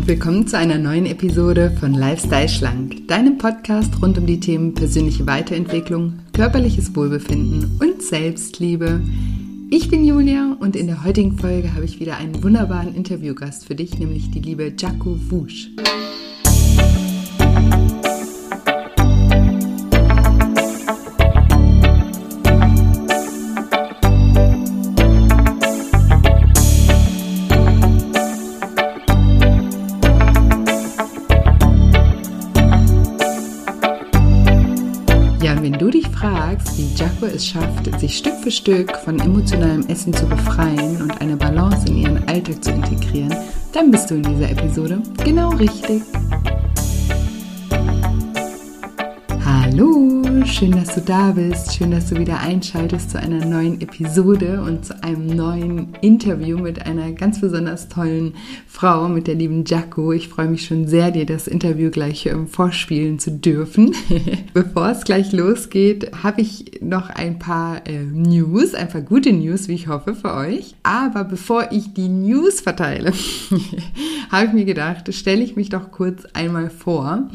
und willkommen zu einer neuen Episode von Lifestyle Schlank, deinem Podcast rund um die Themen persönliche Weiterentwicklung, körperliches Wohlbefinden und Selbstliebe. Ich bin Julia und in der heutigen Folge habe ich wieder einen wunderbaren Interviewgast für dich, nämlich die liebe Jaco Wusch. Jaco es schafft, sich Stück für Stück von emotionalem Essen zu befreien und eine Balance in ihren Alltag zu integrieren, dann bist du in dieser Episode genau richtig. Schön, dass du da bist. Schön, dass du wieder einschaltest zu einer neuen Episode und zu einem neuen Interview mit einer ganz besonders tollen Frau, mit der lieben Jaco. Ich freue mich schon sehr, dir das Interview gleich ähm, vorspielen zu dürfen. Bevor es gleich losgeht, habe ich noch ein paar äh, News, ein paar gute News, wie ich hoffe, für euch. Aber bevor ich die News verteile, habe ich mir gedacht, stelle ich mich doch kurz einmal vor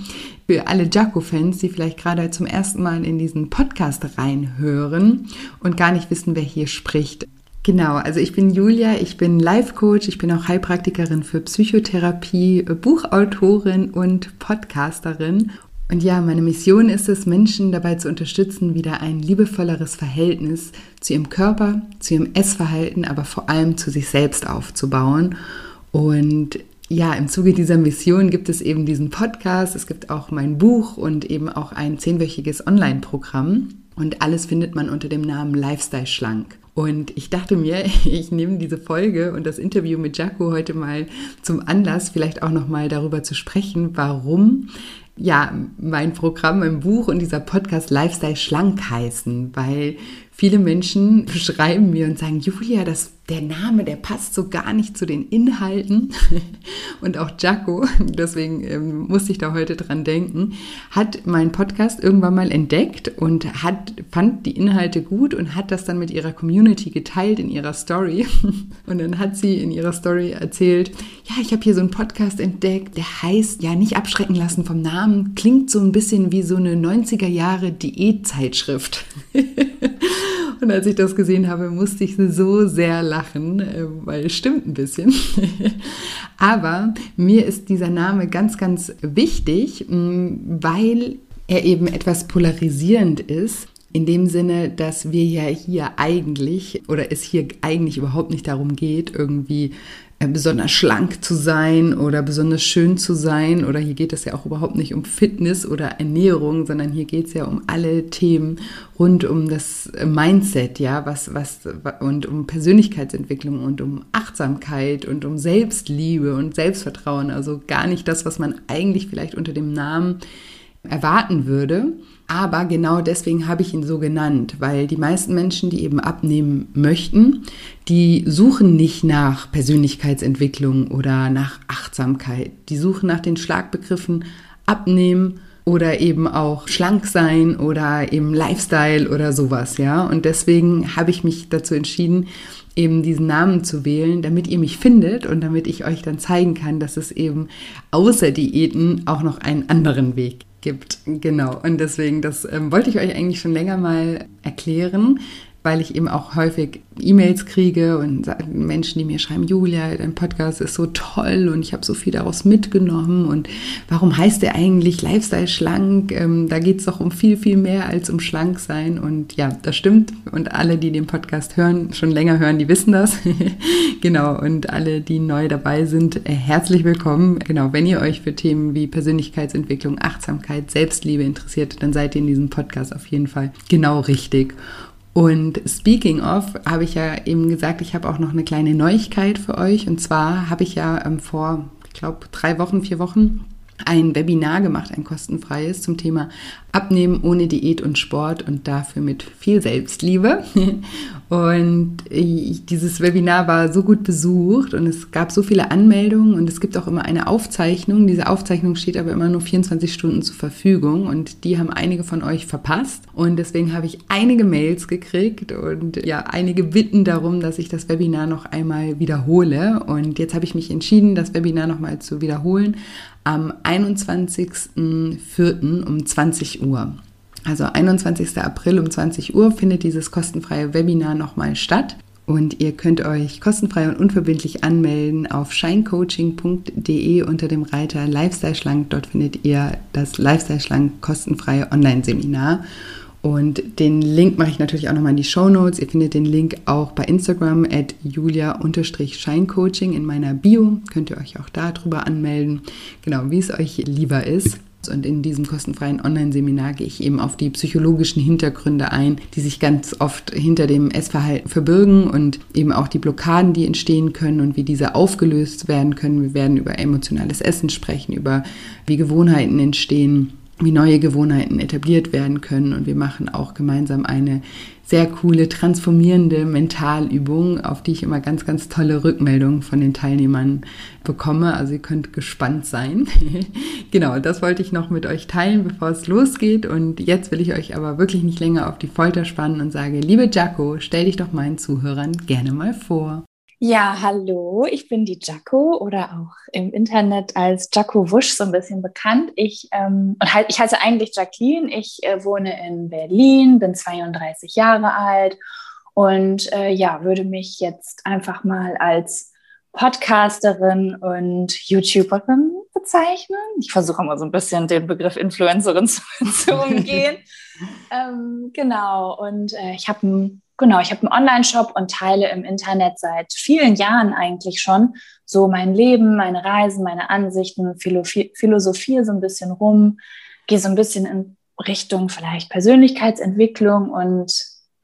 für alle Jaco-Fans, die vielleicht gerade zum ersten Mal in diesen Podcast reinhören und gar nicht wissen, wer hier spricht. Genau, also ich bin Julia, ich bin Life-Coach, ich bin auch Heilpraktikerin für Psychotherapie, Buchautorin und Podcasterin. Und ja, meine Mission ist es, Menschen dabei zu unterstützen, wieder ein liebevolleres Verhältnis zu ihrem Körper, zu ihrem Essverhalten, aber vor allem zu sich selbst aufzubauen. Und ja, im Zuge dieser Mission gibt es eben diesen Podcast, es gibt auch mein Buch und eben auch ein zehnwöchiges Online-Programm. Und alles findet man unter dem Namen Lifestyle Schlank. Und ich dachte mir, ich nehme diese Folge und das Interview mit Jaco heute mal zum Anlass, vielleicht auch nochmal darüber zu sprechen, warum ja mein Programm, mein Buch und dieser Podcast Lifestyle Schlank heißen, weil viele Menschen schreiben mir und sagen, Julia, das der Name, der passt so gar nicht zu den Inhalten. Und auch Jaco, deswegen ähm, musste ich da heute dran denken, hat meinen Podcast irgendwann mal entdeckt und hat, fand die Inhalte gut und hat das dann mit ihrer Community geteilt in ihrer Story. Und dann hat sie in ihrer Story erzählt, ja, ich habe hier so einen Podcast entdeckt, der heißt, ja, nicht abschrecken lassen vom Namen, klingt so ein bisschen wie so eine 90er Jahre Diätzeitschrift. Und als ich das gesehen habe, musste ich so sehr lachen, äh, weil es stimmt ein bisschen. Aber mir ist dieser Name ganz, ganz wichtig, mm, weil er eben etwas polarisierend ist. In dem Sinne, dass wir ja hier eigentlich oder es hier eigentlich überhaupt nicht darum geht, irgendwie besonders schlank zu sein oder besonders schön zu sein. Oder hier geht es ja auch überhaupt nicht um Fitness oder Ernährung, sondern hier geht es ja um alle Themen rund um das Mindset, ja, was, was, und um Persönlichkeitsentwicklung und um Achtsamkeit und um Selbstliebe und Selbstvertrauen. Also gar nicht das, was man eigentlich vielleicht unter dem Namen erwarten würde. Aber genau deswegen habe ich ihn so genannt, weil die meisten Menschen, die eben abnehmen möchten, die suchen nicht nach Persönlichkeitsentwicklung oder nach Achtsamkeit. Die suchen nach den Schlagbegriffen abnehmen oder eben auch schlank sein oder eben Lifestyle oder sowas, ja. Und deswegen habe ich mich dazu entschieden, eben diesen Namen zu wählen, damit ihr mich findet und damit ich euch dann zeigen kann, dass es eben außer Diäten auch noch einen anderen Weg gibt. Genau. Und deswegen, das ähm, wollte ich euch eigentlich schon länger mal erklären, weil ich eben auch häufig E-Mails kriege und Menschen, die mir schreiben, Julia, dein Podcast ist so toll und ich habe so viel daraus mitgenommen und warum heißt der eigentlich Lifestyle schlank? Ähm, da geht es doch um viel, viel mehr als um schlank sein und ja, das stimmt und alle, die den Podcast hören, schon länger hören, die wissen das. genau und alle, die neu dabei sind, äh, herzlich willkommen. Genau, wenn ihr euch für Themen wie Persönlichkeitsentwicklung, Achtsamkeit, Selbstliebe interessiert, dann seid ihr in diesem Podcast auf jeden Fall genau richtig. Und speaking of, habe ich ja eben gesagt, ich habe auch noch eine kleine Neuigkeit für euch. Und zwar habe ich ja ähm, vor, ich glaube, drei Wochen, vier Wochen ein Webinar gemacht, ein kostenfreies zum Thema Abnehmen ohne Diät und Sport und dafür mit viel Selbstliebe. Und dieses Webinar war so gut besucht und es gab so viele Anmeldungen und es gibt auch immer eine Aufzeichnung. Diese Aufzeichnung steht aber immer nur 24 Stunden zur Verfügung und die haben einige von euch verpasst. Und deswegen habe ich einige Mails gekriegt und ja, einige bitten darum, dass ich das Webinar noch einmal wiederhole. Und jetzt habe ich mich entschieden, das Webinar nochmal zu wiederholen am 21.04. um 20 Uhr. Also 21. April um 20 Uhr findet dieses kostenfreie Webinar nochmal statt. Und ihr könnt euch kostenfrei und unverbindlich anmelden auf shinecoaching.de unter dem Reiter Lifestyle Schlank. Dort findet ihr das Lifestyle Schlank kostenfreie Online-Seminar. Und den Link mache ich natürlich auch nochmal in die Show Notes. Ihr findet den Link auch bei Instagram at julia-scheincoaching in meiner Bio. Könnt ihr euch auch darüber anmelden. Genau, wie es euch lieber ist. Und in diesem kostenfreien Online-Seminar gehe ich eben auf die psychologischen Hintergründe ein, die sich ganz oft hinter dem Essverhalten verbirgen und eben auch die Blockaden, die entstehen können und wie diese aufgelöst werden können. Wir werden über emotionales Essen sprechen, über wie Gewohnheiten entstehen wie neue Gewohnheiten etabliert werden können. Und wir machen auch gemeinsam eine sehr coole, transformierende Mentalübung, auf die ich immer ganz, ganz tolle Rückmeldungen von den Teilnehmern bekomme. Also ihr könnt gespannt sein. genau, das wollte ich noch mit euch teilen, bevor es losgeht. Und jetzt will ich euch aber wirklich nicht länger auf die Folter spannen und sage, liebe Jaco, stell dich doch meinen Zuhörern gerne mal vor. Ja, hallo, ich bin die Jaco oder auch im Internet als Jaco Wusch so ein bisschen bekannt. Ich, ähm, und halt, ich heiße eigentlich Jacqueline, ich äh, wohne in Berlin, bin 32 Jahre alt und äh, ja, würde mich jetzt einfach mal als Podcasterin und YouTuberin bezeichnen. Ich versuche immer so ein bisschen den Begriff Influencerin zu, zu umgehen. ähm, genau, und äh, ich habe ein Genau, ich habe einen Online-Shop und teile im Internet seit vielen Jahren eigentlich schon so mein Leben, meine Reisen, meine Ansichten, Philosophie so ein bisschen rum, gehe so ein bisschen in Richtung vielleicht Persönlichkeitsentwicklung und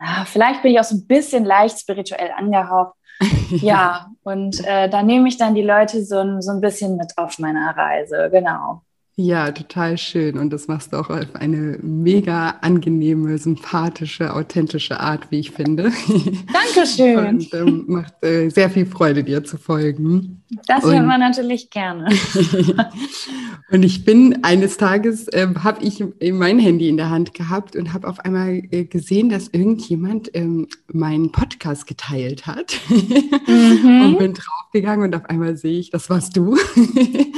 ja, vielleicht bin ich auch so ein bisschen leicht spirituell angehaucht. ja, und äh, da nehme ich dann die Leute so, so ein bisschen mit auf meiner Reise, genau. Ja, total schön. Und das machst du auch auf eine mega angenehme, sympathische, authentische Art, wie ich finde. Dankeschön. Und ähm, macht äh, sehr viel Freude, dir zu folgen. Das hört man natürlich gerne. und ich bin eines Tages, äh, habe ich mein Handy in der Hand gehabt und habe auf einmal äh, gesehen, dass irgendjemand ähm, meinen Podcast geteilt hat. Mhm. und bin draufgegangen und auf einmal sehe ich, das warst du.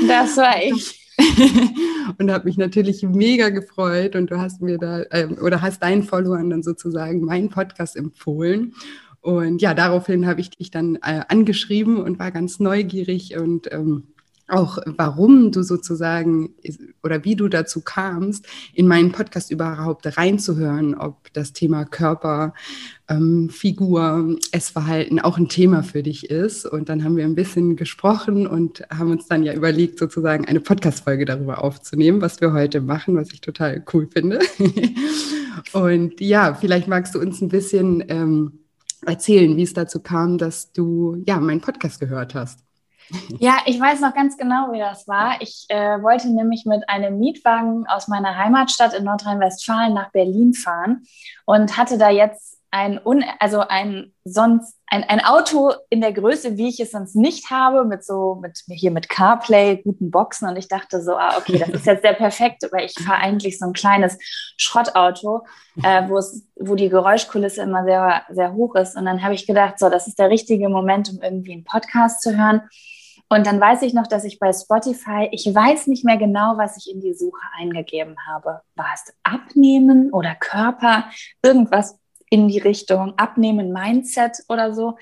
das war ich. und habe mich natürlich mega gefreut und du hast mir da äh, oder hast deinen Followern dann sozusagen meinen Podcast empfohlen. Und ja, daraufhin habe ich dich dann äh, angeschrieben und war ganz neugierig und ähm, auch warum du sozusagen oder wie du dazu kamst, in meinen Podcast überhaupt reinzuhören, ob das Thema Körper, ähm, Figur, Essverhalten auch ein Thema für dich ist. Und dann haben wir ein bisschen gesprochen und haben uns dann ja überlegt, sozusagen eine Podcast-Folge darüber aufzunehmen, was wir heute machen, was ich total cool finde. und ja, vielleicht magst du uns ein bisschen ähm, erzählen, wie es dazu kam, dass du ja meinen Podcast gehört hast. Ja, ich weiß noch ganz genau, wie das war. Ich äh, wollte nämlich mit einem Mietwagen aus meiner Heimatstadt in Nordrhein-Westfalen nach Berlin fahren und hatte da jetzt ein, un also ein sonst ein, ein Auto in der Größe, wie ich es sonst nicht habe, mit so mit hier mit CarPlay, guten Boxen. Und ich dachte so, ah okay, das ist jetzt der perfekte, weil ich fahre eigentlich so ein kleines Schrottauto, äh, wo es wo die Geräuschkulisse immer sehr sehr hoch ist. Und dann habe ich gedacht, so das ist der richtige Moment, um irgendwie einen Podcast zu hören und dann weiß ich noch, dass ich bei Spotify, ich weiß nicht mehr genau, was ich in die Suche eingegeben habe. War es Abnehmen oder Körper? Irgendwas in die Richtung Abnehmen, Mindset oder so.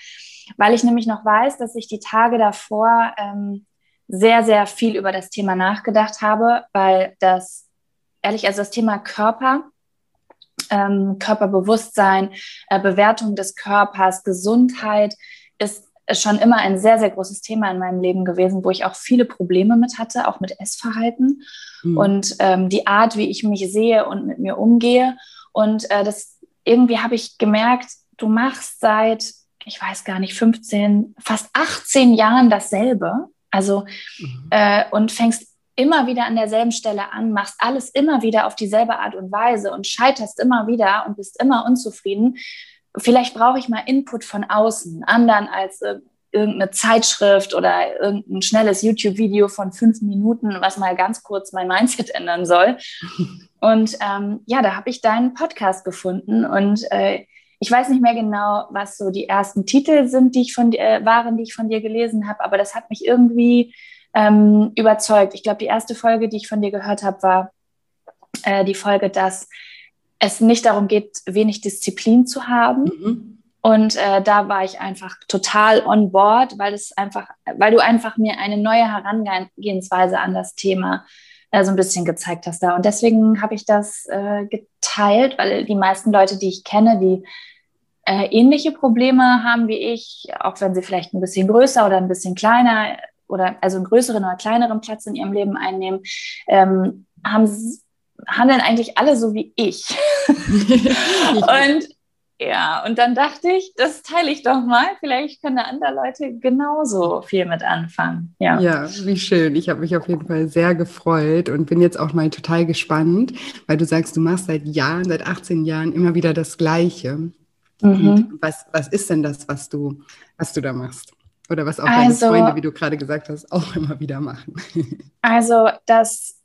Weil ich nämlich noch weiß, dass ich die Tage davor ähm, sehr, sehr viel über das Thema nachgedacht habe, weil das, ehrlich, also das Thema Körper, ähm, Körperbewusstsein, äh, Bewertung des Körpers, Gesundheit ist ist schon immer ein sehr, sehr großes Thema in meinem Leben gewesen, wo ich auch viele Probleme mit hatte, auch mit Essverhalten mhm. und ähm, die Art, wie ich mich sehe und mit mir umgehe. Und äh, das irgendwie habe ich gemerkt, du machst seit, ich weiß gar nicht, 15, fast 18 Jahren dasselbe. Also mhm. äh, und fängst immer wieder an derselben Stelle an, machst alles immer wieder auf dieselbe Art und Weise und scheiterst immer wieder und bist immer unzufrieden. Vielleicht brauche ich mal Input von außen, anderen als äh, irgendeine Zeitschrift oder irgendein schnelles YouTube-Video von fünf Minuten, was mal ganz kurz mein Mindset ändern soll. Und ähm, ja, da habe ich deinen Podcast gefunden und äh, ich weiß nicht mehr genau, was so die ersten Titel sind, die ich von äh, waren, die ich von dir gelesen habe, aber das hat mich irgendwie ähm, überzeugt. Ich glaube, die erste Folge, die ich von dir gehört habe, war äh, die Folge, dass es nicht darum geht, wenig Disziplin zu haben. Mhm. Und äh, da war ich einfach total on board, weil es einfach, weil du einfach mir eine neue Herangehensweise an das Thema äh, so ein bisschen gezeigt hast da. Und deswegen habe ich das äh, geteilt, weil die meisten Leute, die ich kenne, die äh, ähnliche Probleme haben wie ich, auch wenn sie vielleicht ein bisschen größer oder ein bisschen kleiner oder also einen größeren oder kleineren Platz in ihrem Leben einnehmen, ähm, haben, handeln eigentlich alle so wie ich. und ja, und dann dachte ich, das teile ich doch mal. Vielleicht können da andere Leute genauso viel mit anfangen. Ja, ja wie schön. Ich habe mich auf jeden Fall sehr gefreut und bin jetzt auch mal total gespannt, weil du sagst, du machst seit Jahren, seit 18 Jahren immer wieder das Gleiche. Mhm. Was, was ist denn das, was du, was du da machst? Oder was auch also, deine Freunde, wie du gerade gesagt hast, auch immer wieder machen? Also das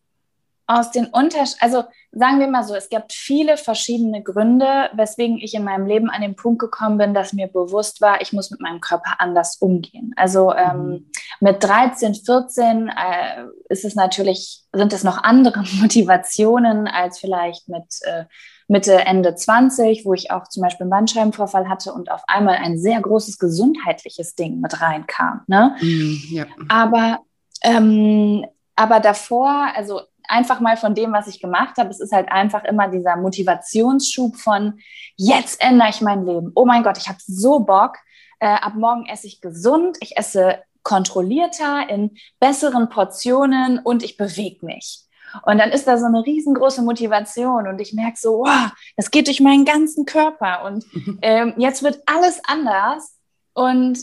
aus den Unterschieden, also sagen wir mal so, es gibt viele verschiedene Gründe, weswegen ich in meinem Leben an den Punkt gekommen bin, dass mir bewusst war, ich muss mit meinem Körper anders umgehen. Also ähm, mhm. mit 13, 14 äh, ist es natürlich, sind es noch andere Motivationen als vielleicht mit äh, Mitte, Ende 20, wo ich auch zum Beispiel einen Bandscheibenvorfall hatte und auf einmal ein sehr großes gesundheitliches Ding mit reinkam. Ne? Mm, ja. Aber, ähm, aber davor, also einfach mal von dem, was ich gemacht habe, es ist halt einfach immer dieser Motivationsschub von, jetzt ändere ich mein Leben. Oh mein Gott, ich habe so Bock. Äh, ab morgen esse ich gesund, ich esse kontrollierter, in besseren Portionen und ich bewege mich. Und dann ist da so eine riesengroße Motivation und ich merke so, wow, das geht durch meinen ganzen Körper und ähm, jetzt wird alles anders. Und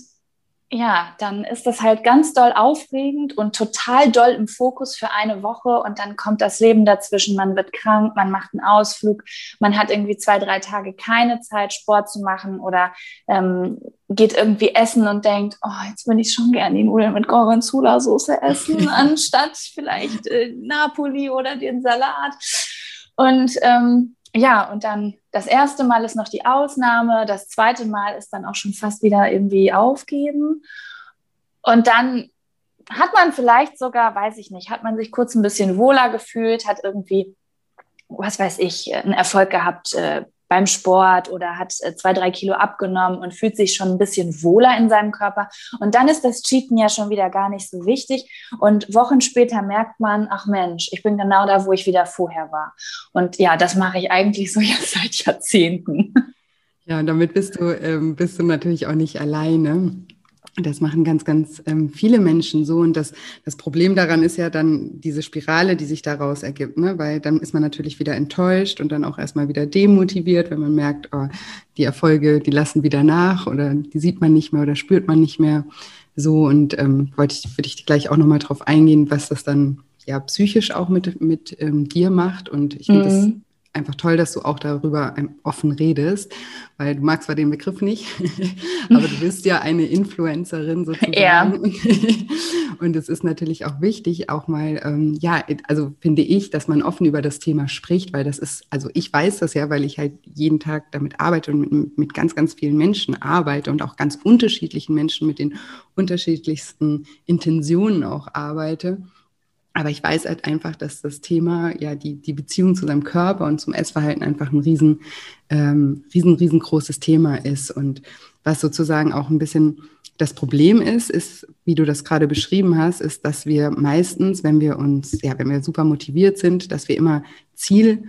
ja, dann ist das halt ganz doll aufregend und total doll im Fokus für eine Woche und dann kommt das Leben dazwischen. Man wird krank, man macht einen Ausflug, man hat irgendwie zwei, drei Tage keine Zeit, Sport zu machen oder ähm, geht irgendwie essen und denkt, oh, jetzt würde ich schon gerne die Nudeln mit Gorgonzola-Soße essen, anstatt vielleicht äh, Napoli oder den Salat. Und ähm, ja, und dann das erste Mal ist noch die Ausnahme, das zweite Mal ist dann auch schon fast wieder irgendwie aufgeben. Und dann hat man vielleicht sogar, weiß ich nicht, hat man sich kurz ein bisschen wohler gefühlt, hat irgendwie, was weiß ich, einen Erfolg gehabt äh, beim Sport oder hat äh, zwei, drei Kilo abgenommen und fühlt sich schon ein bisschen wohler in seinem Körper. Und dann ist das Cheaten ja schon wieder gar nicht so wichtig. Und Wochen später merkt man, ach Mensch, ich bin genau da, wo ich wieder vorher war. Und ja, das mache ich eigentlich so jetzt seit Jahrzehnten. Ja, und damit bist du, ähm, bist du natürlich auch nicht alleine. Das machen ganz, ganz ähm, viele Menschen so. Und das, das Problem daran ist ja dann diese Spirale, die sich daraus ergibt, ne? weil dann ist man natürlich wieder enttäuscht und dann auch erstmal wieder demotiviert, wenn man merkt, oh, die Erfolge, die lassen wieder nach oder die sieht man nicht mehr oder spürt man nicht mehr. So und ähm, wollte ich, würde ich gleich auch nochmal drauf eingehen, was das dann ja psychisch auch mit, mit ähm, dir macht. Und ich finde mhm. das einfach toll, dass du auch darüber offen redest, weil du magst zwar den Begriff nicht, aber du bist ja eine Influencerin sozusagen. Ja. Und es ist natürlich auch wichtig, auch mal, ähm, ja, also finde ich, dass man offen über das Thema spricht, weil das ist, also ich weiß das ja, weil ich halt jeden Tag damit arbeite und mit, mit ganz, ganz vielen Menschen arbeite und auch ganz unterschiedlichen Menschen mit den unterschiedlichsten Intentionen auch arbeite. Aber ich weiß halt einfach, dass das Thema, ja, die, die Beziehung zu seinem Körper und zum Essverhalten einfach ein riesen, ähm, riesen, riesengroßes Thema ist. Und was sozusagen auch ein bisschen das Problem ist, ist, wie du das gerade beschrieben hast, ist, dass wir meistens, wenn wir uns, ja, wenn wir super motiviert sind, dass wir immer Ziel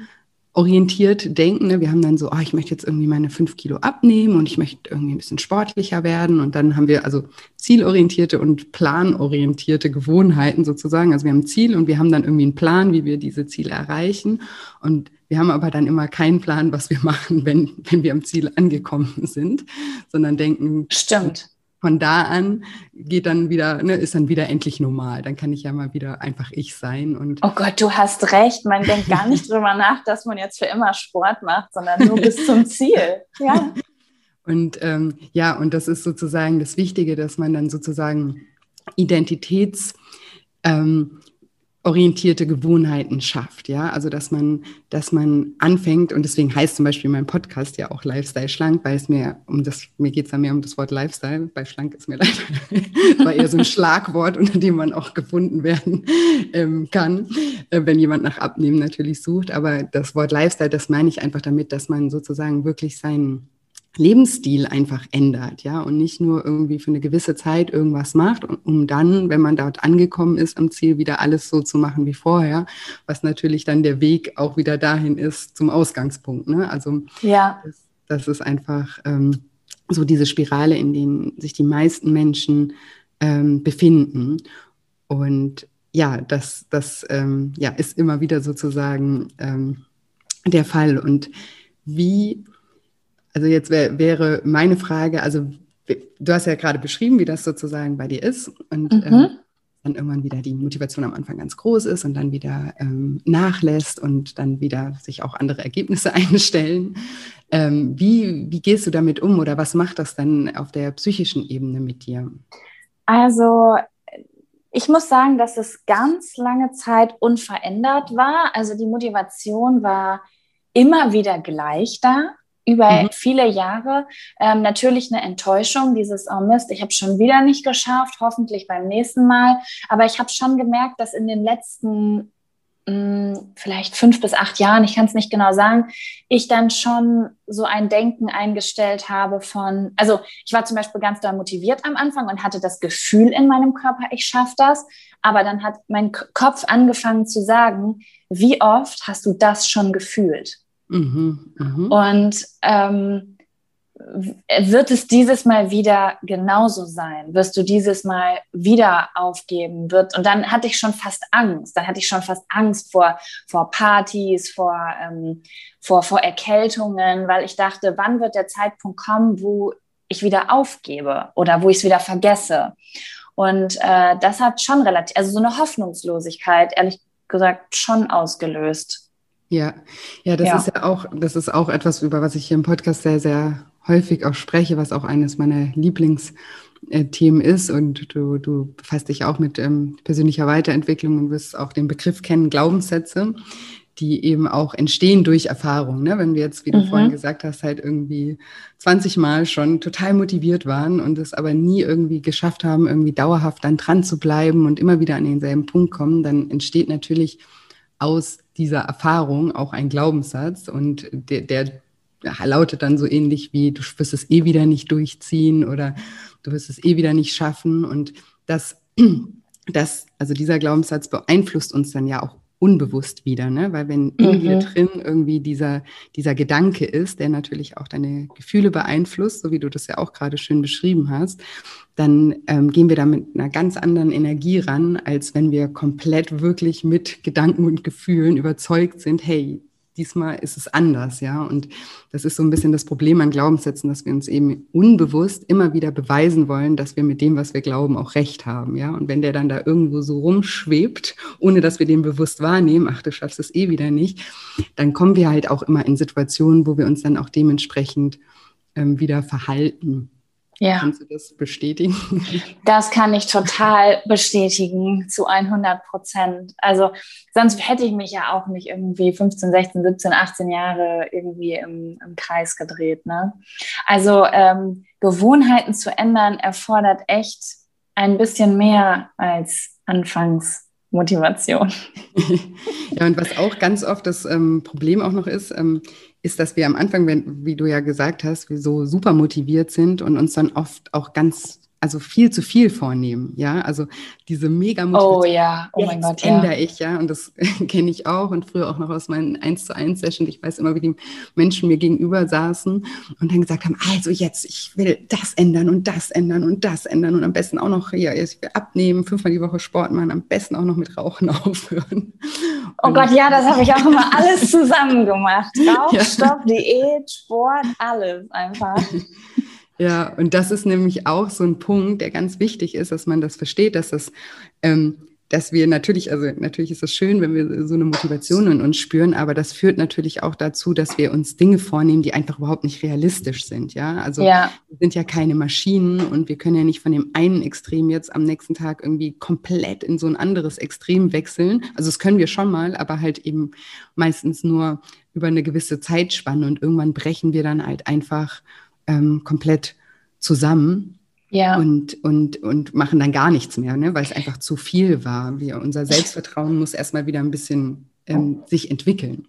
orientiert denken. Ne? Wir haben dann so, oh, ich möchte jetzt irgendwie meine fünf Kilo abnehmen und ich möchte irgendwie ein bisschen sportlicher werden. Und dann haben wir also zielorientierte und planorientierte Gewohnheiten sozusagen. Also wir haben ein Ziel und wir haben dann irgendwie einen Plan, wie wir diese Ziele erreichen. Und wir haben aber dann immer keinen Plan, was wir machen, wenn, wenn wir am Ziel angekommen sind, sondern denken, Stimmt von da an geht dann wieder, ne, ist dann wieder endlich normal. Dann kann ich ja mal wieder einfach ich sein. Und oh Gott, du hast recht. Man denkt gar nicht drüber nach, dass man jetzt für immer Sport macht, sondern nur bis zum Ziel. Ja. Und ähm, ja, und das ist sozusagen das Wichtige, dass man dann sozusagen Identitäts ähm, orientierte Gewohnheiten schafft, ja, also dass man, dass man anfängt und deswegen heißt zum Beispiel mein Podcast ja auch Lifestyle schlank, weil es mir um das, mir geht es ja mehr um das Wort Lifestyle, bei schlank ist mir leider, war eher so ein Schlagwort, unter dem man auch gefunden werden ähm, kann, äh, wenn jemand nach Abnehmen natürlich sucht, aber das Wort Lifestyle, das meine ich einfach damit, dass man sozusagen wirklich seinen Lebensstil einfach ändert, ja, und nicht nur irgendwie für eine gewisse Zeit irgendwas macht, um dann, wenn man dort angekommen ist, am Ziel wieder alles so zu machen wie vorher, was natürlich dann der Weg auch wieder dahin ist zum Ausgangspunkt. Ne? Also ja. das, das ist einfach ähm, so diese Spirale, in denen sich die meisten Menschen ähm, befinden. Und ja, das, das ähm, ja, ist immer wieder sozusagen ähm, der Fall. Und wie also jetzt wär, wäre meine Frage, also du hast ja gerade beschrieben, wie das sozusagen bei dir ist und mhm. ähm, dann irgendwann wieder die Motivation am Anfang ganz groß ist und dann wieder ähm, nachlässt und dann wieder sich auch andere Ergebnisse einstellen. Ähm, wie, wie gehst du damit um oder was macht das dann auf der psychischen Ebene mit dir? Also ich muss sagen, dass es ganz lange Zeit unverändert war. Also die Motivation war immer wieder gleich da über mhm. viele Jahre. Ähm, natürlich eine Enttäuschung, dieses, oh Mist, ich habe schon wieder nicht geschafft, hoffentlich beim nächsten Mal. Aber ich habe schon gemerkt, dass in den letzten mh, hm, vielleicht fünf bis acht Jahren, ich kann es nicht genau sagen, ich dann schon so ein Denken eingestellt habe von, also ich war zum Beispiel ganz doll motiviert am Anfang und hatte das Gefühl in meinem Körper, ich schaffe das. Aber dann hat mein Kopf angefangen zu sagen, wie oft hast du das schon gefühlt? Mhm, mh. Und ähm, wird es dieses Mal wieder genauso sein? Wirst du dieses Mal wieder aufgeben? Wird, und dann hatte ich schon fast Angst. Dann hatte ich schon fast Angst vor, vor Partys, vor, ähm, vor, vor Erkältungen, weil ich dachte, wann wird der Zeitpunkt kommen, wo ich wieder aufgebe oder wo ich es wieder vergesse? Und äh, das hat schon relativ, also so eine Hoffnungslosigkeit, ehrlich gesagt, schon ausgelöst. Ja, ja, das ja. ist ja auch, das ist auch etwas, über was ich hier im Podcast sehr, sehr häufig auch spreche, was auch eines meiner Lieblingsthemen ist. Und du, du befasst dich auch mit ähm, persönlicher Weiterentwicklung und wirst auch den Begriff kennen, Glaubenssätze, die eben auch entstehen durch Erfahrung. Ne? Wenn wir jetzt, wie du mhm. vorhin gesagt hast, halt irgendwie 20 Mal schon total motiviert waren und es aber nie irgendwie geschafft haben, irgendwie dauerhaft dann dran zu bleiben und immer wieder an denselben Punkt kommen, dann entsteht natürlich aus dieser Erfahrung auch ein Glaubenssatz und der, der lautet dann so ähnlich wie, du wirst es eh wieder nicht durchziehen oder du wirst es eh wieder nicht schaffen. Und das, das, also dieser Glaubenssatz beeinflusst uns dann ja auch unbewusst wieder, ne? weil wenn in dir mhm. drin irgendwie dieser, dieser Gedanke ist, der natürlich auch deine Gefühle beeinflusst, so wie du das ja auch gerade schön beschrieben hast, dann ähm, gehen wir da mit einer ganz anderen Energie ran, als wenn wir komplett wirklich mit Gedanken und Gefühlen überzeugt sind, hey, diesmal ist es anders, ja. Und das ist so ein bisschen das Problem an Glaubenssätzen, dass wir uns eben unbewusst immer wieder beweisen wollen, dass wir mit dem, was wir glauben, auch recht haben, ja. Und wenn der dann da irgendwo so rumschwebt, ohne dass wir den bewusst wahrnehmen, ach, du schaffst es eh wieder nicht, dann kommen wir halt auch immer in Situationen, wo wir uns dann auch dementsprechend ähm, wieder verhalten. Ja. Kannst du das bestätigen? Das kann ich total bestätigen, zu 100 Prozent. Also sonst hätte ich mich ja auch nicht irgendwie 15, 16, 17, 18 Jahre irgendwie im, im Kreis gedreht. Ne? Also ähm, Gewohnheiten zu ändern erfordert echt ein bisschen mehr als Anfangsmotivation. ja, und was auch ganz oft das ähm, Problem auch noch ist, ähm, ist, dass wir am Anfang, wenn, wie du ja gesagt hast, wir so super motiviert sind und uns dann oft auch ganz also viel zu viel vornehmen, ja, also diese mega Motivation. Oh ja, oh mein Gott, ja. ändere ich, ja, und das kenne ich auch und früher auch noch aus meinen 1 zu 1 Sessions. Ich weiß immer, wie die Menschen mir gegenüber saßen und dann gesagt haben, also jetzt, ich will das ändern und das ändern und das ändern und am besten auch noch, ja, ich will abnehmen, fünfmal die Woche Sport machen, am besten auch noch mit Rauchen aufhören. Oh und Gott, ja, das habe ich auch immer alles zusammen gemacht. Rauch, ja. Diät, Sport, alles einfach. Ja, und das ist nämlich auch so ein Punkt, der ganz wichtig ist, dass man das versteht, dass das ähm, dass wir natürlich, also natürlich ist es schön, wenn wir so eine Motivation in uns spüren, aber das führt natürlich auch dazu, dass wir uns Dinge vornehmen, die einfach überhaupt nicht realistisch sind. Ja, also ja. wir sind ja keine Maschinen und wir können ja nicht von dem einen Extrem jetzt am nächsten Tag irgendwie komplett in so ein anderes Extrem wechseln. Also das können wir schon mal, aber halt eben meistens nur über eine gewisse Zeitspanne und irgendwann brechen wir dann halt einfach ähm, komplett zusammen ja. und, und, und machen dann gar nichts mehr, ne? weil es einfach zu viel war. Wir, unser Selbstvertrauen muss erstmal wieder ein bisschen ähm, sich entwickeln.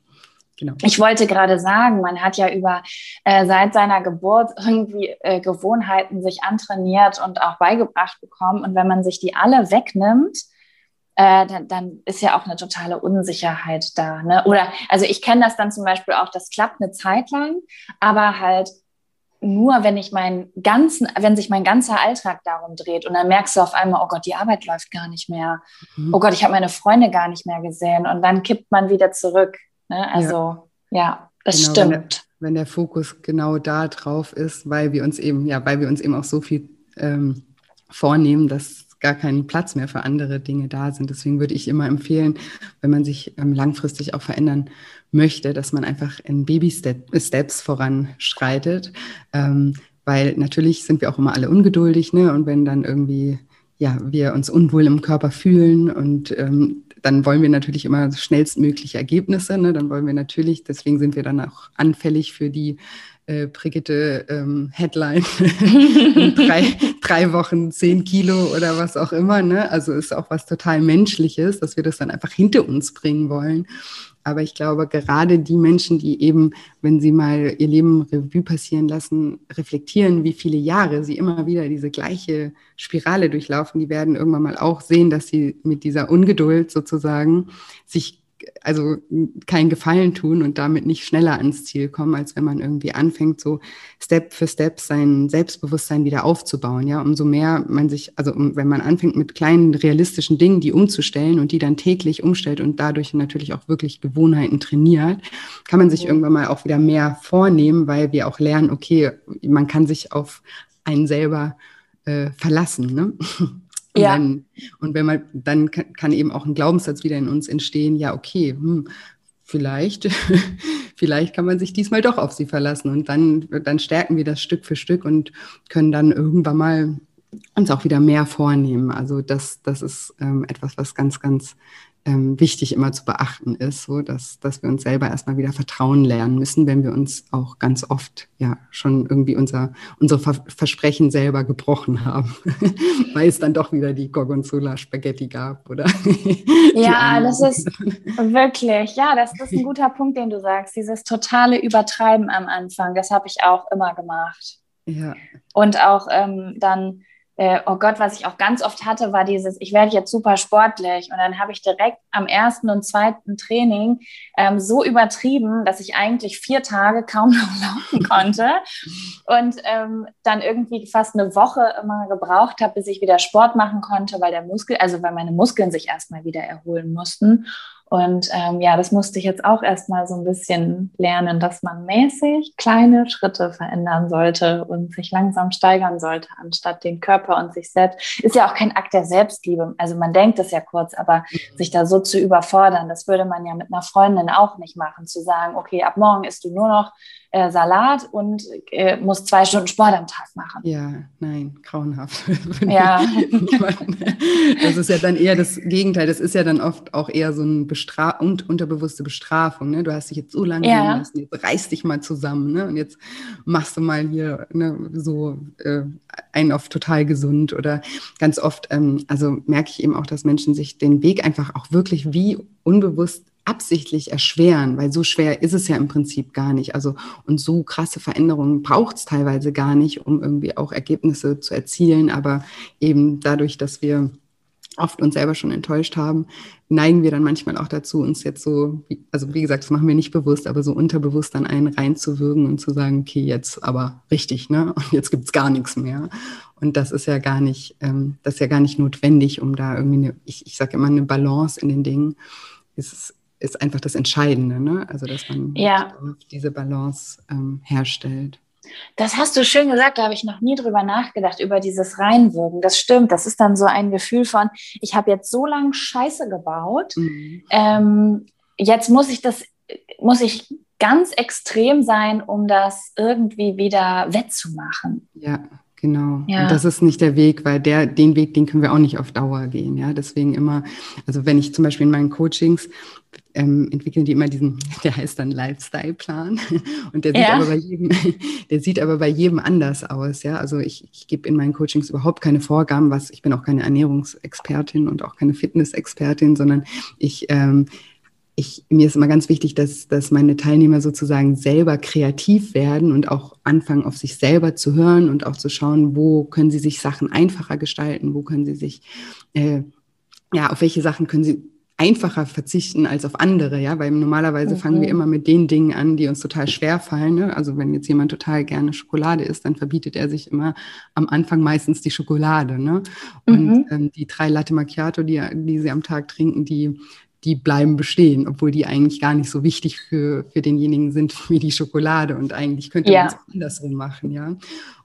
Genau. Ich wollte gerade sagen, man hat ja über äh, seit seiner Geburt irgendwie äh, Gewohnheiten sich antrainiert und auch beigebracht bekommen. Und wenn man sich die alle wegnimmt, äh, dann, dann, ist ja auch eine totale Unsicherheit da. Ne? Oder also ich kenne das dann zum Beispiel auch, das klappt eine Zeit lang, aber halt nur wenn ich meinen ganzen, wenn sich mein ganzer Alltag darum dreht und dann merkst du auf einmal, oh Gott, die Arbeit läuft gar nicht mehr. Mhm. Oh Gott, ich habe meine Freunde gar nicht mehr gesehen und dann kippt man wieder zurück. Ne? Also ja, ja das genau, stimmt. Wenn der, wenn der, Fokus genau da drauf ist, weil wir uns eben, ja, weil wir uns eben auch so viel ähm, vornehmen, dass gar kein Platz mehr für andere Dinge da sind. Deswegen würde ich immer empfehlen, wenn man sich ähm, langfristig auch verändern möchte, dass man einfach in Baby-Steps voranschreitet. Ähm, weil natürlich sind wir auch immer alle ungeduldig, ne? Und wenn dann irgendwie ja, wir uns unwohl im Körper fühlen und ähm, dann wollen wir natürlich immer schnellstmögliche Ergebnisse. Ne? Dann wollen wir natürlich, deswegen sind wir dann auch anfällig für die äh, Brigitte ähm, Headline. drei, drei Wochen zehn Kilo oder was auch immer. Ne? Also ist auch was total Menschliches, dass wir das dann einfach hinter uns bringen wollen. Aber ich glaube, gerade die Menschen, die eben, wenn sie mal ihr Leben Revue passieren lassen, reflektieren, wie viele Jahre sie immer wieder diese gleiche Spirale durchlaufen, die werden irgendwann mal auch sehen, dass sie mit dieser Ungeduld sozusagen sich also keinen Gefallen tun und damit nicht schneller ans Ziel kommen, als wenn man irgendwie anfängt, so Step für Step sein Selbstbewusstsein wieder aufzubauen. Ja, umso mehr man sich, also wenn man anfängt mit kleinen realistischen Dingen, die umzustellen und die dann täglich umstellt und dadurch natürlich auch wirklich Gewohnheiten trainiert, kann man sich irgendwann mal auch wieder mehr vornehmen, weil wir auch lernen, okay, man kann sich auf einen selber äh, verlassen. Ne? Und, ja. wenn, und wenn man, dann kann, kann, eben auch ein Glaubenssatz wieder in uns entstehen, ja, okay, hm, vielleicht, vielleicht kann man sich diesmal doch auf sie verlassen. Und dann, dann stärken wir das Stück für Stück und können dann irgendwann mal uns auch wieder mehr vornehmen. Also das, das ist ähm, etwas, was ganz, ganz ähm, wichtig immer zu beachten ist, so dass, dass wir uns selber erstmal wieder vertrauen lernen müssen, wenn wir uns auch ganz oft ja schon irgendwie unser, unsere Ver Versprechen selber gebrochen haben, weil es dann doch wieder die Gorgonzola Spaghetti gab, oder? ja, das ist wirklich, ja, das ist ein guter Punkt, den du sagst, dieses totale Übertreiben am Anfang, das habe ich auch immer gemacht. Ja. Und auch ähm, dann äh, oh Gott, was ich auch ganz oft hatte, war dieses, ich werde jetzt super sportlich. Und dann habe ich direkt am ersten und zweiten Training ähm, so übertrieben, dass ich eigentlich vier Tage kaum noch laufen konnte. Und ähm, dann irgendwie fast eine Woche immer gebraucht habe, bis ich wieder Sport machen konnte, weil der Muskel, also weil meine Muskeln sich erstmal wieder erholen mussten. Und ähm, ja, das musste ich jetzt auch erstmal so ein bisschen lernen, dass man mäßig kleine Schritte verändern sollte und sich langsam steigern sollte, anstatt den Körper und sich selbst. Ist ja auch kein Akt der Selbstliebe. Also man denkt es ja kurz, aber mhm. sich da so zu überfordern, das würde man ja mit einer Freundin auch nicht machen, zu sagen, okay, ab morgen isst du nur noch äh, Salat und äh, muss zwei Stunden Sport am Tag machen. Ja, nein, grauenhaft. ja. das ist ja dann eher das Gegenteil. Das ist ja dann oft auch eher so eine Bestra und unterbewusste Bestrafung. Ne? Du hast dich jetzt so lange ja. lassen, jetzt reiß dich mal zusammen ne? und jetzt machst du mal hier ne, so äh, einen auf total gesund oder ganz oft, ähm, also merke ich eben auch, dass Menschen sich den Weg einfach auch wirklich wie unbewusst absichtlich erschweren, weil so schwer ist es ja im Prinzip gar nicht. Also und so krasse Veränderungen braucht es teilweise gar nicht, um irgendwie auch Ergebnisse zu erzielen. Aber eben dadurch, dass wir oft uns selber schon enttäuscht haben, neigen wir dann manchmal auch dazu, uns jetzt so, also wie gesagt, das machen wir nicht bewusst, aber so unterbewusst dann einen reinzuwirken und zu sagen, okay, jetzt aber richtig, ne? Und jetzt gibt's gar nichts mehr. Und das ist ja gar nicht, ähm, das ist ja gar nicht notwendig, um da irgendwie eine, ich, ich sage immer, eine Balance in den Dingen. Es ist einfach das Entscheidende, ne? Also dass man ja. diese Balance ähm, herstellt. Das hast du schön gesagt, da habe ich noch nie drüber nachgedacht, über dieses Reinwirken. Das stimmt, das ist dann so ein Gefühl von, ich habe jetzt so lange Scheiße gebaut, mhm. ähm, jetzt muss ich das, muss ich ganz extrem sein, um das irgendwie wieder wettzumachen. Ja, Genau. Ja. Und das ist nicht der Weg, weil der, den Weg, den können wir auch nicht auf Dauer gehen. Ja, deswegen immer, also wenn ich zum Beispiel in meinen Coachings ähm, entwickeln die immer diesen, der heißt dann Lifestyle-Plan und der sieht, ja. aber bei jedem, der sieht aber bei jedem anders aus. Ja, also ich, ich gebe in meinen Coachings überhaupt keine Vorgaben, was ich bin auch keine Ernährungsexpertin und auch keine Fitnessexpertin, sondern ich ähm, ich, mir ist immer ganz wichtig, dass, dass meine Teilnehmer sozusagen selber kreativ werden und auch anfangen, auf sich selber zu hören und auch zu schauen, wo können sie sich Sachen einfacher gestalten, wo können sie sich, äh, ja, auf welche Sachen können sie einfacher verzichten als auf andere, ja, weil normalerweise mhm. fangen wir immer mit den Dingen an, die uns total schwer fallen. Ne? Also wenn jetzt jemand total gerne Schokolade isst, dann verbietet er sich immer am Anfang meistens die Schokolade. Ne? Und mhm. ähm, die drei Latte Macchiato, die, die sie am Tag trinken, die die bleiben bestehen, obwohl die eigentlich gar nicht so wichtig für, für denjenigen sind wie die Schokolade. Und eigentlich könnte ja. man es andersrum machen, ja.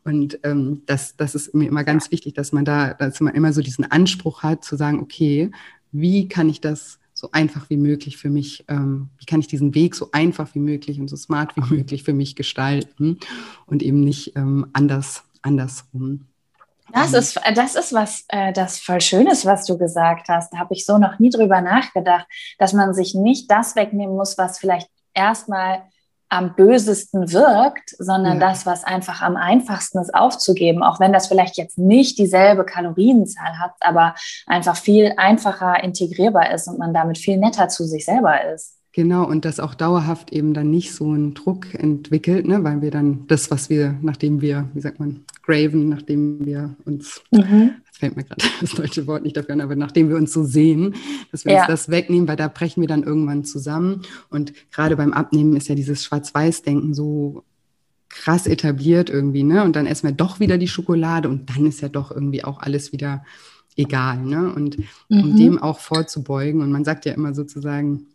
Und ähm, das, das ist mir immer ganz wichtig, dass man da, dass man immer so diesen Anspruch hat, zu sagen, okay, wie kann ich das so einfach wie möglich für mich, ähm, wie kann ich diesen Weg so einfach wie möglich und so smart wie möglich für mich gestalten und eben nicht ähm, anders, andersrum. Das ist, das ist was, äh, das voll Schönes, was du gesagt hast. Da habe ich so noch nie drüber nachgedacht, dass man sich nicht das wegnehmen muss, was vielleicht erstmal am bösesten wirkt, sondern ja. das, was einfach am einfachsten ist aufzugeben, auch wenn das vielleicht jetzt nicht dieselbe Kalorienzahl hat, aber einfach viel einfacher integrierbar ist und man damit viel netter zu sich selber ist. Genau, und das auch dauerhaft eben dann nicht so einen Druck entwickelt, ne, weil wir dann das, was wir, nachdem wir, wie sagt man, graven, nachdem wir uns, mhm. jetzt fällt mir gerade das deutsche Wort nicht dafür an, aber nachdem wir uns so sehen, dass wir ja. uns das wegnehmen, weil da brechen wir dann irgendwann zusammen. Und gerade beim Abnehmen ist ja dieses Schwarz-Weiß-Denken so krass etabliert irgendwie, ne? Und dann essen wir doch wieder die Schokolade und dann ist ja doch irgendwie auch alles wieder egal, ne? Und mhm. um dem auch vorzubeugen, und man sagt ja immer sozusagen,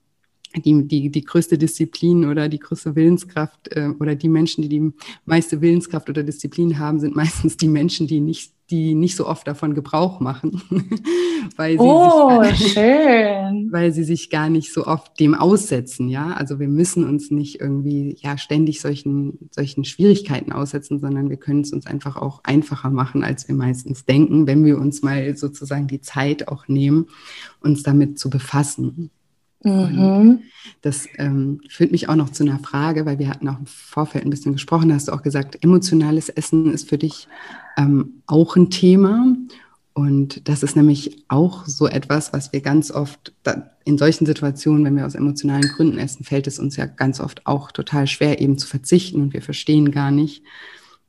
die, die, die größte Disziplin oder die größte Willenskraft äh, oder die Menschen, die die meiste Willenskraft oder Disziplin haben, sind meistens die Menschen, die nicht, die nicht so oft davon Gebrauch machen, weil, sie oh, sich, schön. weil sie sich gar nicht so oft dem aussetzen. Ja, also wir müssen uns nicht irgendwie ja ständig solchen, solchen Schwierigkeiten aussetzen, sondern wir können es uns einfach auch einfacher machen, als wir meistens denken, wenn wir uns mal sozusagen die Zeit auch nehmen, uns damit zu befassen. Mhm. Das ähm, führt mich auch noch zu einer Frage, weil wir hatten auch im Vorfeld ein bisschen gesprochen, da hast du auch gesagt, emotionales Essen ist für dich ähm, auch ein Thema. Und das ist nämlich auch so etwas, was wir ganz oft in solchen Situationen, wenn wir aus emotionalen Gründen essen, fällt es uns ja ganz oft auch total schwer, eben zu verzichten. Und wir verstehen gar nicht,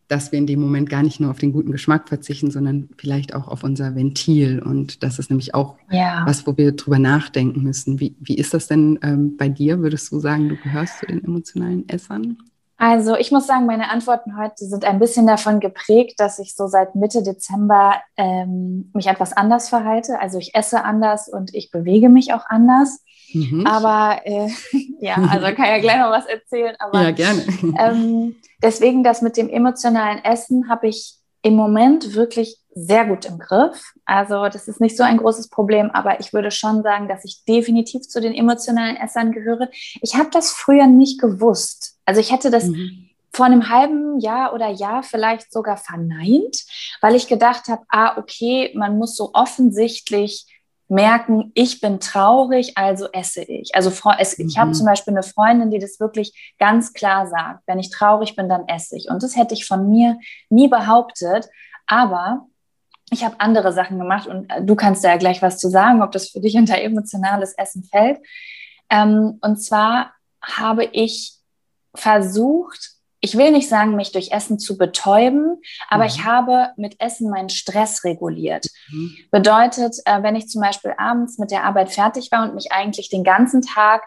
dass wir in dem Moment gar nicht nur auf den guten Geschmack verzichten, sondern vielleicht auch auf unser Ventil. Und das ist nämlich auch ja. was, wo wir drüber nachdenken müssen. Wie, wie ist das denn ähm, bei dir? Würdest du sagen, du gehörst zu den emotionalen Essern? Also ich muss sagen, meine Antworten heute sind ein bisschen davon geprägt, dass ich so seit Mitte Dezember ähm, mich etwas anders verhalte. Also ich esse anders und ich bewege mich auch anders. Mhm. Aber äh, ja, also kann ja gleich noch was erzählen. Aber, ja, gerne. Ähm, deswegen das mit dem emotionalen Essen habe ich im Moment wirklich sehr gut im Griff. Also das ist nicht so ein großes Problem, aber ich würde schon sagen, dass ich definitiv zu den emotionalen Essern gehöre. Ich habe das früher nicht gewusst. Also ich hätte das mhm. vor einem halben Jahr oder Jahr vielleicht sogar verneint, weil ich gedacht habe, ah, okay, man muss so offensichtlich merken, ich bin traurig, also esse ich. Also ich habe mhm. zum Beispiel eine Freundin, die das wirklich ganz klar sagt, wenn ich traurig bin, dann esse ich. Und das hätte ich von mir nie behauptet. Aber ich habe andere Sachen gemacht und äh, du kannst da ja gleich was zu sagen, ob das für dich unter emotionales Essen fällt. Ähm, und zwar habe ich versucht, ich will nicht sagen, mich durch Essen zu betäuben, aber mhm. ich habe mit Essen meinen Stress reguliert. Mhm. Bedeutet, äh, wenn ich zum Beispiel abends mit der Arbeit fertig war und mich eigentlich den ganzen Tag,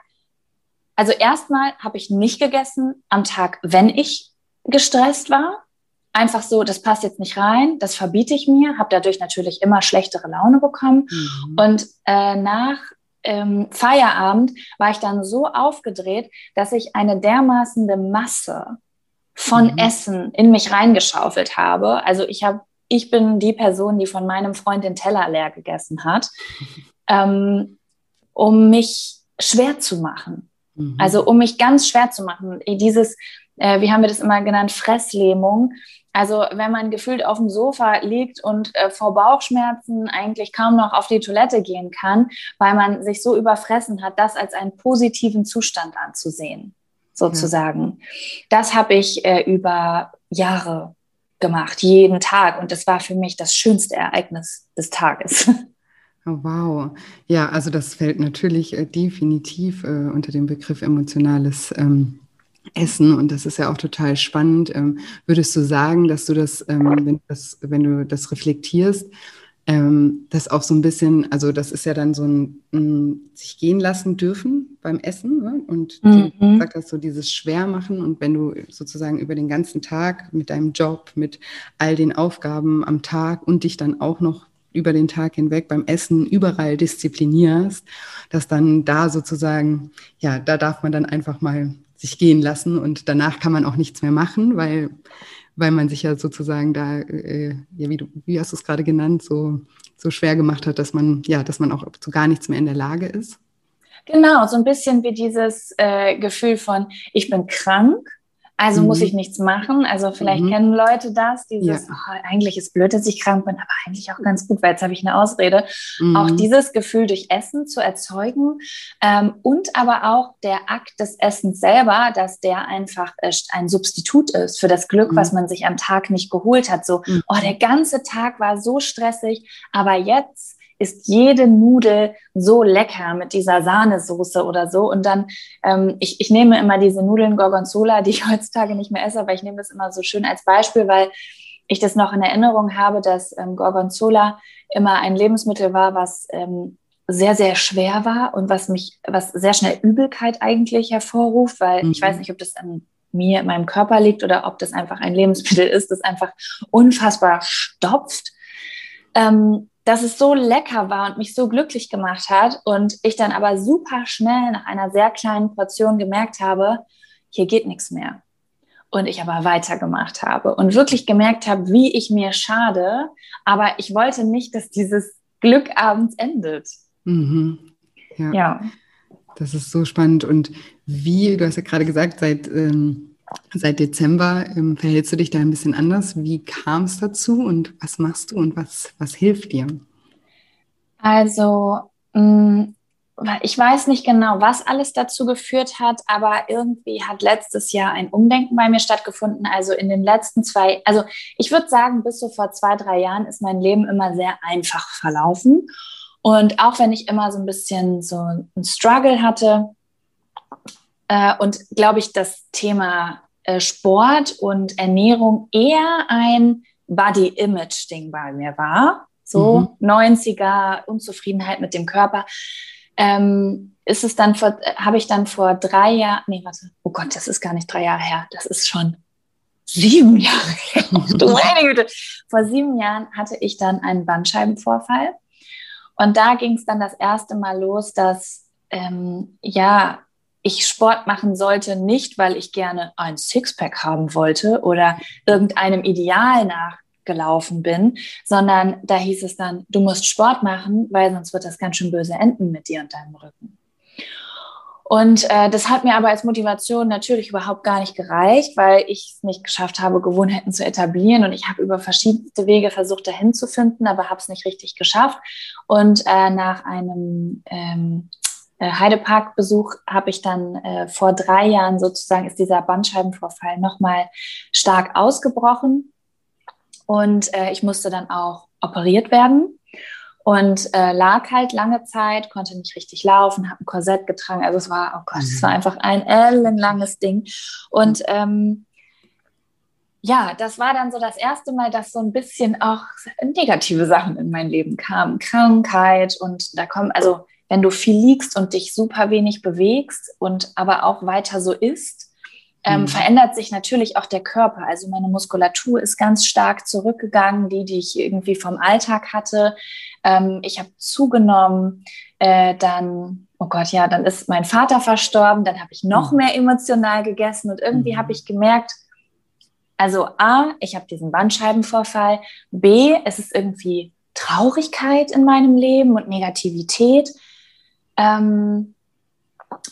also erstmal habe ich nicht gegessen am Tag, wenn ich gestresst war. Einfach so, das passt jetzt nicht rein, das verbiete ich mir, habe dadurch natürlich immer schlechtere Laune bekommen. Mhm. Und äh, nach ähm, Feierabend war ich dann so aufgedreht, dass ich eine dermaßene Masse von mhm. Essen in mich reingeschaufelt habe. Also ich habe, ich bin die Person, die von meinem Freund den Teller leer gegessen hat, ähm, um mich schwer zu machen. Mhm. Also um mich ganz schwer zu machen. Dieses, äh, wie haben wir das immer genannt, Fresslähmung. Also wenn man gefühlt auf dem Sofa liegt und äh, vor Bauchschmerzen eigentlich kaum noch auf die Toilette gehen kann, weil man sich so überfressen hat, das als einen positiven Zustand anzusehen sozusagen. Ja. Das habe ich äh, über Jahre gemacht, jeden Tag. Und das war für mich das schönste Ereignis des Tages. Oh, wow. Ja, also das fällt natürlich äh, definitiv äh, unter den Begriff emotionales ähm, Essen und das ist ja auch total spannend. Ähm, würdest du sagen, dass du das, ähm, wenn, das wenn du das reflektierst, ähm, das auch so ein bisschen, also das ist ja dann so ein, ein sich gehen lassen dürfen beim Essen ne? und mhm. du sagst das so dieses Schwermachen und wenn du sozusagen über den ganzen Tag mit deinem Job, mit all den Aufgaben am Tag und dich dann auch noch über den Tag hinweg beim Essen überall disziplinierst, dass dann da sozusagen, ja, da darf man dann einfach mal sich gehen lassen und danach kann man auch nichts mehr machen, weil weil man sich ja sozusagen da, äh, ja, wie, du, wie hast du es gerade genannt, so, so schwer gemacht hat, dass man, ja, dass man auch zu gar nichts mehr in der Lage ist. Genau, so ein bisschen wie dieses äh, Gefühl von, ich bin krank also mhm. muss ich nichts machen. Also vielleicht mhm. kennen Leute das, dieses, ja. oh, eigentlich ist blöd, dass ich krank bin, aber eigentlich auch ganz gut, weil jetzt habe ich eine Ausrede. Mhm. Auch dieses Gefühl durch Essen zu erzeugen ähm, und aber auch der Akt des Essens selber, dass der einfach äh, ein Substitut ist für das Glück, was mhm. man sich am Tag nicht geholt hat. So, mhm. oh, der ganze Tag war so stressig, aber jetzt ist jede Nudel so lecker mit dieser Sahnesoße oder so. Und dann, ähm, ich, ich nehme immer diese Nudeln Gorgonzola, die ich heutzutage nicht mehr esse, aber ich nehme das immer so schön als Beispiel, weil ich das noch in Erinnerung habe, dass ähm, Gorgonzola immer ein Lebensmittel war, was ähm, sehr, sehr schwer war und was mich, was sehr schnell Übelkeit eigentlich hervorruft, weil mhm. ich weiß nicht, ob das an mir, in meinem Körper liegt oder ob das einfach ein Lebensmittel ist, das einfach unfassbar stopft. Ähm, dass es so lecker war und mich so glücklich gemacht hat und ich dann aber super schnell nach einer sehr kleinen Portion gemerkt habe, hier geht nichts mehr. Und ich aber weitergemacht habe und wirklich gemerkt habe, wie ich mir schade, aber ich wollte nicht, dass dieses Glück abends endet. Mhm. Ja. ja. Das ist so spannend. Und wie, du hast ja gerade gesagt, seit ähm Seit Dezember ähm, verhältst du dich da ein bisschen anders. Wie kam es dazu und was machst du und was, was hilft dir? Also, mh, mm, ich weiß nicht genau, was alles dazu geführt hat, aber irgendwie hat letztes Jahr ein Umdenken bei mir stattgefunden. Also in den letzten zwei, also ich würde sagen, bis so vor zwei, drei Jahren ist mein Leben immer sehr einfach verlaufen. Und auch wenn ich immer so ein bisschen so ein Struggle hatte, äh, und glaube ich, das Thema äh, Sport und Ernährung eher ein Body-Image-Ding bei mir war. So mhm. 90er, Unzufriedenheit mit dem Körper. Ähm, ist es dann vor, habe ich dann vor drei Jahren, nee, warte, oh Gott, das ist gar nicht drei Jahre her, das ist schon sieben Jahre her. meine Güte. Vor sieben Jahren hatte ich dann einen Bandscheibenvorfall. Und da ging es dann das erste Mal los, dass ähm, ja, ich Sport machen sollte, nicht weil ich gerne ein Sixpack haben wollte oder irgendeinem Ideal nachgelaufen bin, sondern da hieß es dann, du musst Sport machen, weil sonst wird das ganz schön böse enden mit dir und deinem Rücken. Und äh, das hat mir aber als Motivation natürlich überhaupt gar nicht gereicht, weil ich es nicht geschafft habe, Gewohnheiten zu etablieren. Und ich habe über verschiedenste Wege versucht, dahin zu finden, aber habe es nicht richtig geschafft. Und äh, nach einem ähm, äh, Heidepark-Besuch habe ich dann äh, vor drei Jahren sozusagen ist dieser Bandscheibenvorfall nochmal stark ausgebrochen und äh, ich musste dann auch operiert werden und äh, lag halt lange Zeit, konnte nicht richtig laufen, habe ein Korsett getragen. Also es war, oh Gott, es war mhm. einfach ein ellenlanges Ding. Und ähm, ja, das war dann so das erste Mal, dass so ein bisschen auch negative Sachen in mein Leben kamen. Krankheit und da kommen, also wenn du viel liegst und dich super wenig bewegst und aber auch weiter so isst, ähm, mhm. verändert sich natürlich auch der Körper. Also meine Muskulatur ist ganz stark zurückgegangen, die, die ich irgendwie vom Alltag hatte. Ähm, ich habe zugenommen. Äh, dann, oh Gott, ja, dann ist mein Vater verstorben. Dann habe ich noch mhm. mehr emotional gegessen und irgendwie mhm. habe ich gemerkt, Also A, ich habe diesen Bandscheibenvorfall. B, es ist irgendwie Traurigkeit in meinem Leben und Negativität. Ähm,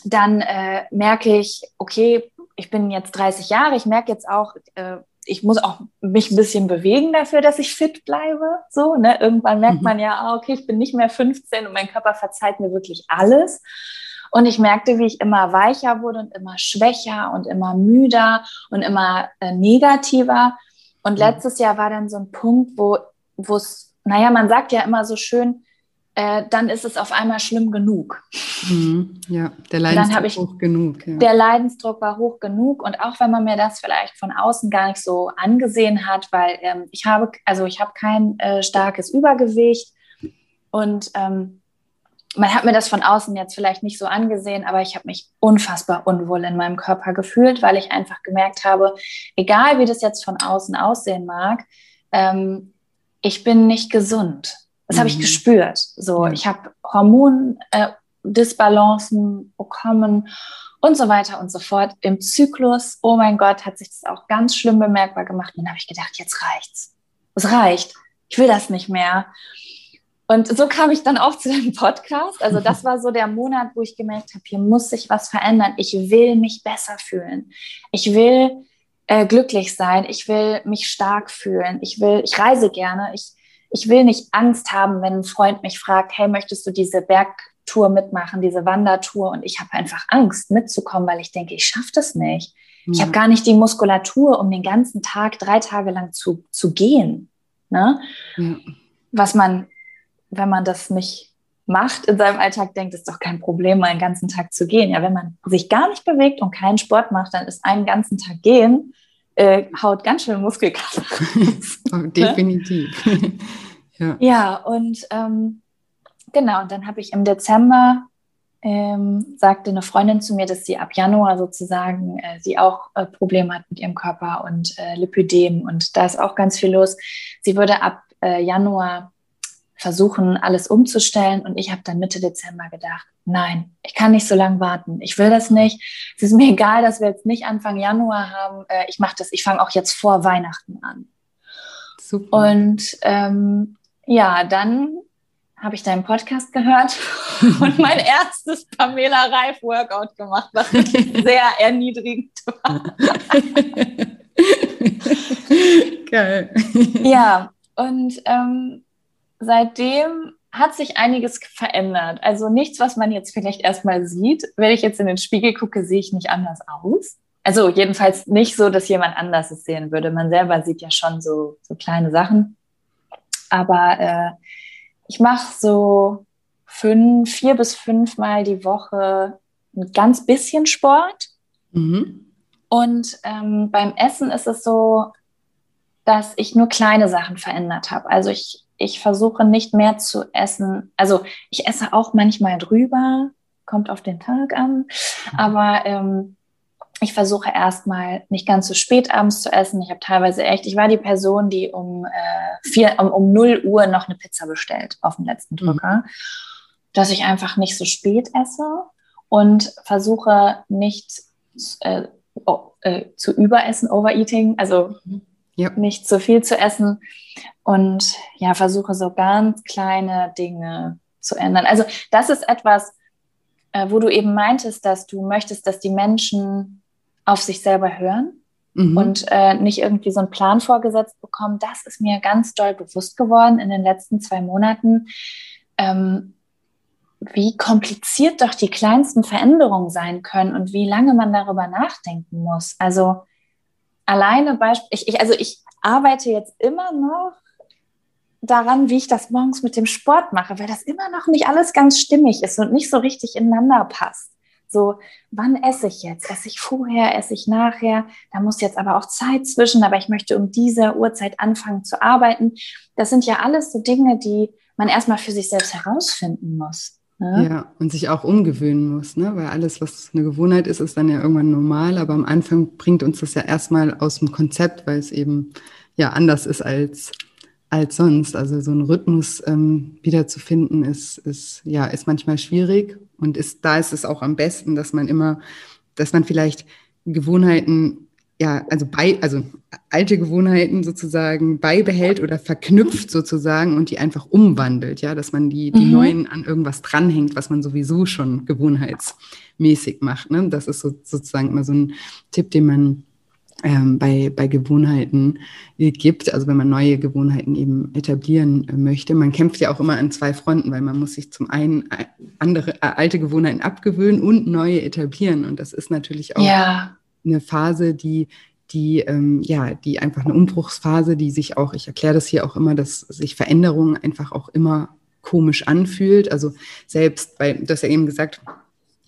dann äh, merke ich, okay, ich bin jetzt 30 Jahre, ich merke jetzt auch, äh, ich muss auch mich ein bisschen bewegen dafür, dass ich fit bleibe. So, ne? Irgendwann merkt mhm. man ja, ah, okay, ich bin nicht mehr 15 und mein Körper verzeiht mir wirklich alles. Und ich merkte, wie ich immer weicher wurde und immer schwächer und immer müder und immer äh, negativer. Und mhm. letztes Jahr war dann so ein Punkt, wo es, naja, man sagt ja immer so schön, äh, dann ist es auf einmal schlimm genug. Mhm, ja, der Leidensdruck ich, hoch genug. Ja. Der Leidensdruck war hoch genug und auch wenn man mir das vielleicht von außen gar nicht so angesehen hat, weil ähm, ich habe, also ich habe kein äh, starkes Übergewicht und ähm, man hat mir das von außen jetzt vielleicht nicht so angesehen, aber ich habe mich unfassbar unwohl in meinem Körper gefühlt, weil ich einfach gemerkt habe, egal wie das jetzt von außen aussehen mag, ähm, ich bin nicht gesund. Das mhm. habe ich mhm. gespürt. So, ja. ich habe Hormondisbalancen äh, bekommen und so weiter und so fort. Im Zyklus, oh mein Gott, hat sich das auch ganz schlimm bemerkbar gemacht. Und dann habe ich gedacht, jetzt reicht's. Es reicht. Ich will das nicht mehr. Und so kam ich dann auch zu dem Podcast. Also das war so der Monat, wo ich gemerkt habe, hier muss sich was verändern. Ich will mich besser fühlen. Ich will äh, glücklich sein. Ich will mich stark fühlen. Ich will, ich reise gerne. Ich ich will nicht Angst haben, wenn ein Freund mich fragt, hey, möchtest du diese Bergtour mitmachen, diese Wandertour? Und ich habe einfach Angst mitzukommen, weil ich denke, ich schaffe das nicht. Ja. Ich habe gar nicht die Muskulatur, um den ganzen Tag, drei Tage lang zu, zu gehen. Ne? Ja. Was man, wenn man das nicht macht in seinem Alltag, denkt, ist doch kein Problem, mal einen ganzen Tag zu gehen. Ja, wenn man sich gar nicht bewegt und keinen Sport macht, dann ist einen ganzen Tag gehen äh, haut ganz schön Muskelkater. Definitiv. ja. ja, und ähm, genau, und dann habe ich im Dezember ähm, sagte eine Freundin zu mir, dass sie ab Januar sozusagen äh, sie auch äh, Probleme hat mit ihrem Körper und äh, Lipödem und da ist auch ganz viel los. Sie würde ab äh, Januar versuchen, alles umzustellen. Und ich habe dann Mitte Dezember gedacht, nein, ich kann nicht so lange warten. Ich will das nicht. Es ist mir egal, dass wir jetzt nicht Anfang Januar haben. Äh, ich mache das, ich fange auch jetzt vor Weihnachten an. Super. Und ähm, ja, dann habe ich deinen Podcast gehört und mein erstes Pamela Reif Workout gemacht, was sehr erniedrigend war. Geil. Ja, und ähm, seitdem hat sich einiges verändert. Also nichts, was man jetzt vielleicht erstmal sieht. Wenn ich jetzt in den Spiegel gucke, sehe ich nicht anders aus. Also jedenfalls nicht so, dass jemand anders es sehen würde. Man selber sieht ja schon so, so kleine Sachen. Aber äh, ich mache so fünf, vier bis fünfmal die Woche ein ganz bisschen Sport. Mhm. Und ähm, beim Essen ist es so, dass ich nur kleine Sachen verändert habe. Also ich ich versuche nicht mehr zu essen. Also ich esse auch manchmal drüber, kommt auf den Tag an, mhm. aber ähm, ich versuche erstmal nicht ganz so spät abends zu essen. Ich habe teilweise echt, ich war die Person, die um, äh, vier, um, um 0 Uhr noch eine Pizza bestellt auf dem letzten mhm. Drücker, mhm. dass ich einfach nicht so spät esse und versuche nicht äh, oh, äh, zu überessen, overeating, also mhm. Ja. nicht zu viel zu essen und ja, versuche so ganz kleine Dinge zu ändern. Also das ist etwas, äh, wo du eben meintest, dass du möchtest, dass die Menschen auf sich selber hören mhm. und äh, nicht irgendwie so einen Plan vorgesetzt bekommen. Das ist mir ganz doll bewusst geworden in den letzten zwei Monaten. Ähm, wie kompliziert doch die kleinsten Veränderungen sein können und wie lange man darüber nachdenken muss. Also alleine Beispiel, ich, ich, also ich arbeite jetzt immer noch daran, wie ich das morgens mit dem Sport mache, weil das immer noch nicht alles ganz stimmig ist und nicht so richtig ineinander passt. So, wann esse ich jetzt? Esse ich vorher, esse ich nachher? Da muss jetzt aber auch Zeit zwischen, aber ich möchte um diese Uhrzeit anfangen zu arbeiten. Das sind ja alles so Dinge, die man erstmal für sich selbst herausfinden muss. Ne? Ja, und sich auch umgewöhnen muss, ne? weil alles, was eine Gewohnheit ist, ist dann ja irgendwann normal, aber am Anfang bringt uns das ja erstmal aus dem Konzept, weil es eben ja anders ist als als sonst. Also so einen Rhythmus ähm, wiederzufinden ist, ist, ja, ist manchmal schwierig und ist, da ist es auch am besten, dass man immer, dass man vielleicht Gewohnheiten ja, also bei, also alte Gewohnheiten sozusagen beibehält oder verknüpft sozusagen und die einfach umwandelt, ja, dass man die, die mhm. neuen an irgendwas dranhängt, was man sowieso schon gewohnheitsmäßig macht. Ne? Das ist so, sozusagen immer so ein Tipp, den man ähm, bei, bei Gewohnheiten gibt, also wenn man neue Gewohnheiten eben etablieren äh, möchte. Man kämpft ja auch immer an zwei Fronten, weil man muss sich zum einen äh, andere äh, alte Gewohnheiten abgewöhnen und neue etablieren. Und das ist natürlich auch ja eine Phase, die die ähm, ja, die einfach eine Umbruchsphase, die sich auch, ich erkläre das hier auch immer, dass sich Veränderungen einfach auch immer komisch anfühlt. Also selbst bei, du hast ja eben gesagt,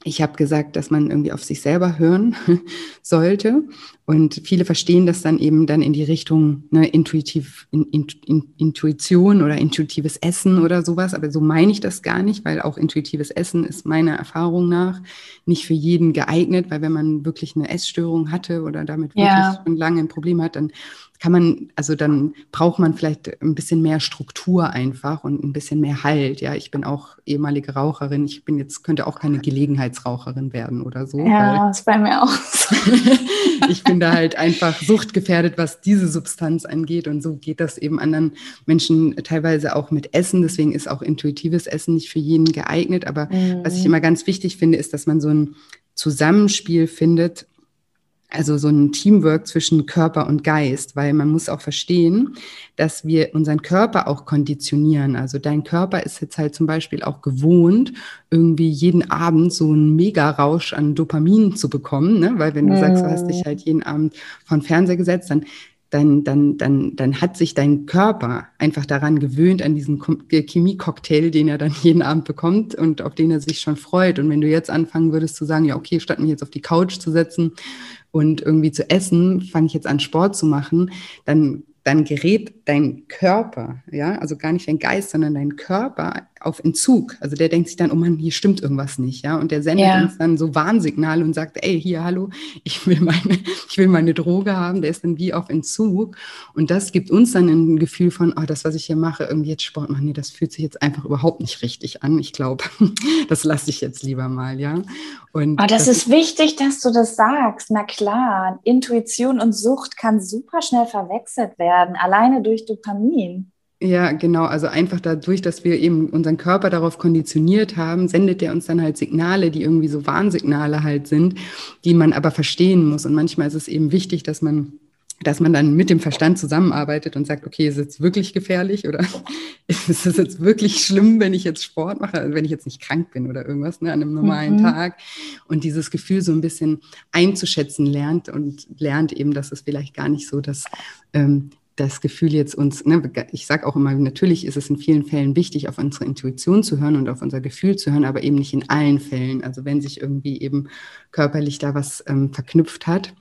ich habe gesagt, dass man irgendwie auf sich selber hören sollte. Und viele verstehen das dann eben dann in die Richtung ne, intuitiv, in, in, in, Intuition oder intuitives Essen oder sowas. Aber so meine ich das gar nicht, weil auch intuitives Essen ist meiner Erfahrung nach nicht für jeden geeignet, weil wenn man wirklich eine Essstörung hatte oder damit wirklich ja. schon lange ein Problem hat, dann kann man, also dann braucht man vielleicht ein bisschen mehr Struktur einfach und ein bisschen mehr Halt. Ja, ich bin auch ehemalige Raucherin. Ich bin jetzt, könnte auch keine Gelegenheitsraucherin werden oder so. Ja, das ist bei mir auch so. ich bin da halt einfach suchtgefährdet, was diese Substanz angeht. Und so geht das eben anderen Menschen teilweise auch mit Essen. Deswegen ist auch intuitives Essen nicht für jeden geeignet. Aber mhm. was ich immer ganz wichtig finde, ist, dass man so ein Zusammenspiel findet also so ein Teamwork zwischen Körper und Geist, weil man muss auch verstehen, dass wir unseren Körper auch konditionieren. Also dein Körper ist jetzt halt zum Beispiel auch gewohnt, irgendwie jeden Abend so einen Mega-Rausch an Dopamin zu bekommen, ne? weil wenn du mhm. sagst, du hast dich halt jeden Abend von Fernseher gesetzt, dann dann, dann, dann, dann hat sich dein Körper einfach daran gewöhnt, an diesen Chemie-Cocktail, den er dann jeden Abend bekommt und auf den er sich schon freut. Und wenn du jetzt anfangen würdest zu sagen, ja, okay, statt mich jetzt auf die Couch zu setzen und irgendwie zu essen, fange ich jetzt an Sport zu machen, dann dann gerät dein Körper, ja, also gar nicht dein Geist, sondern dein Körper auf Entzug. Also der denkt sich dann, oh Mann, hier stimmt irgendwas nicht, ja, und der sendet ja. uns dann so Warnsignale und sagt, ey, hier, hallo, ich will meine, ich will meine Droge haben. Der ist dann wie auf Entzug und das gibt uns dann ein Gefühl von, oh, das, was ich hier mache, irgendwie jetzt Sport machen, nee, das fühlt sich jetzt einfach überhaupt nicht richtig an. Ich glaube, das lasse ich jetzt lieber mal, ja. Und oh, das, das ist wichtig, dass du das sagst. Na klar, Intuition und Sucht kann super schnell verwechselt werden, alleine durch Dopamin. Ja, genau. Also einfach dadurch, dass wir eben unseren Körper darauf konditioniert haben, sendet der uns dann halt Signale, die irgendwie so Warnsignale halt sind, die man aber verstehen muss. Und manchmal ist es eben wichtig, dass man dass man dann mit dem Verstand zusammenarbeitet und sagt, okay, ist es jetzt wirklich gefährlich oder ist es jetzt wirklich schlimm, wenn ich jetzt Sport mache, also wenn ich jetzt nicht krank bin oder irgendwas ne, an einem normalen mhm. Tag und dieses Gefühl so ein bisschen einzuschätzen lernt und lernt eben, dass es vielleicht gar nicht so das ähm, das Gefühl jetzt uns, ne, ich sage auch immer, natürlich ist es in vielen Fällen wichtig, auf unsere Intuition zu hören und auf unser Gefühl zu hören, aber eben nicht in allen Fällen. Also wenn sich irgendwie eben körperlich da was ähm, verknüpft hat,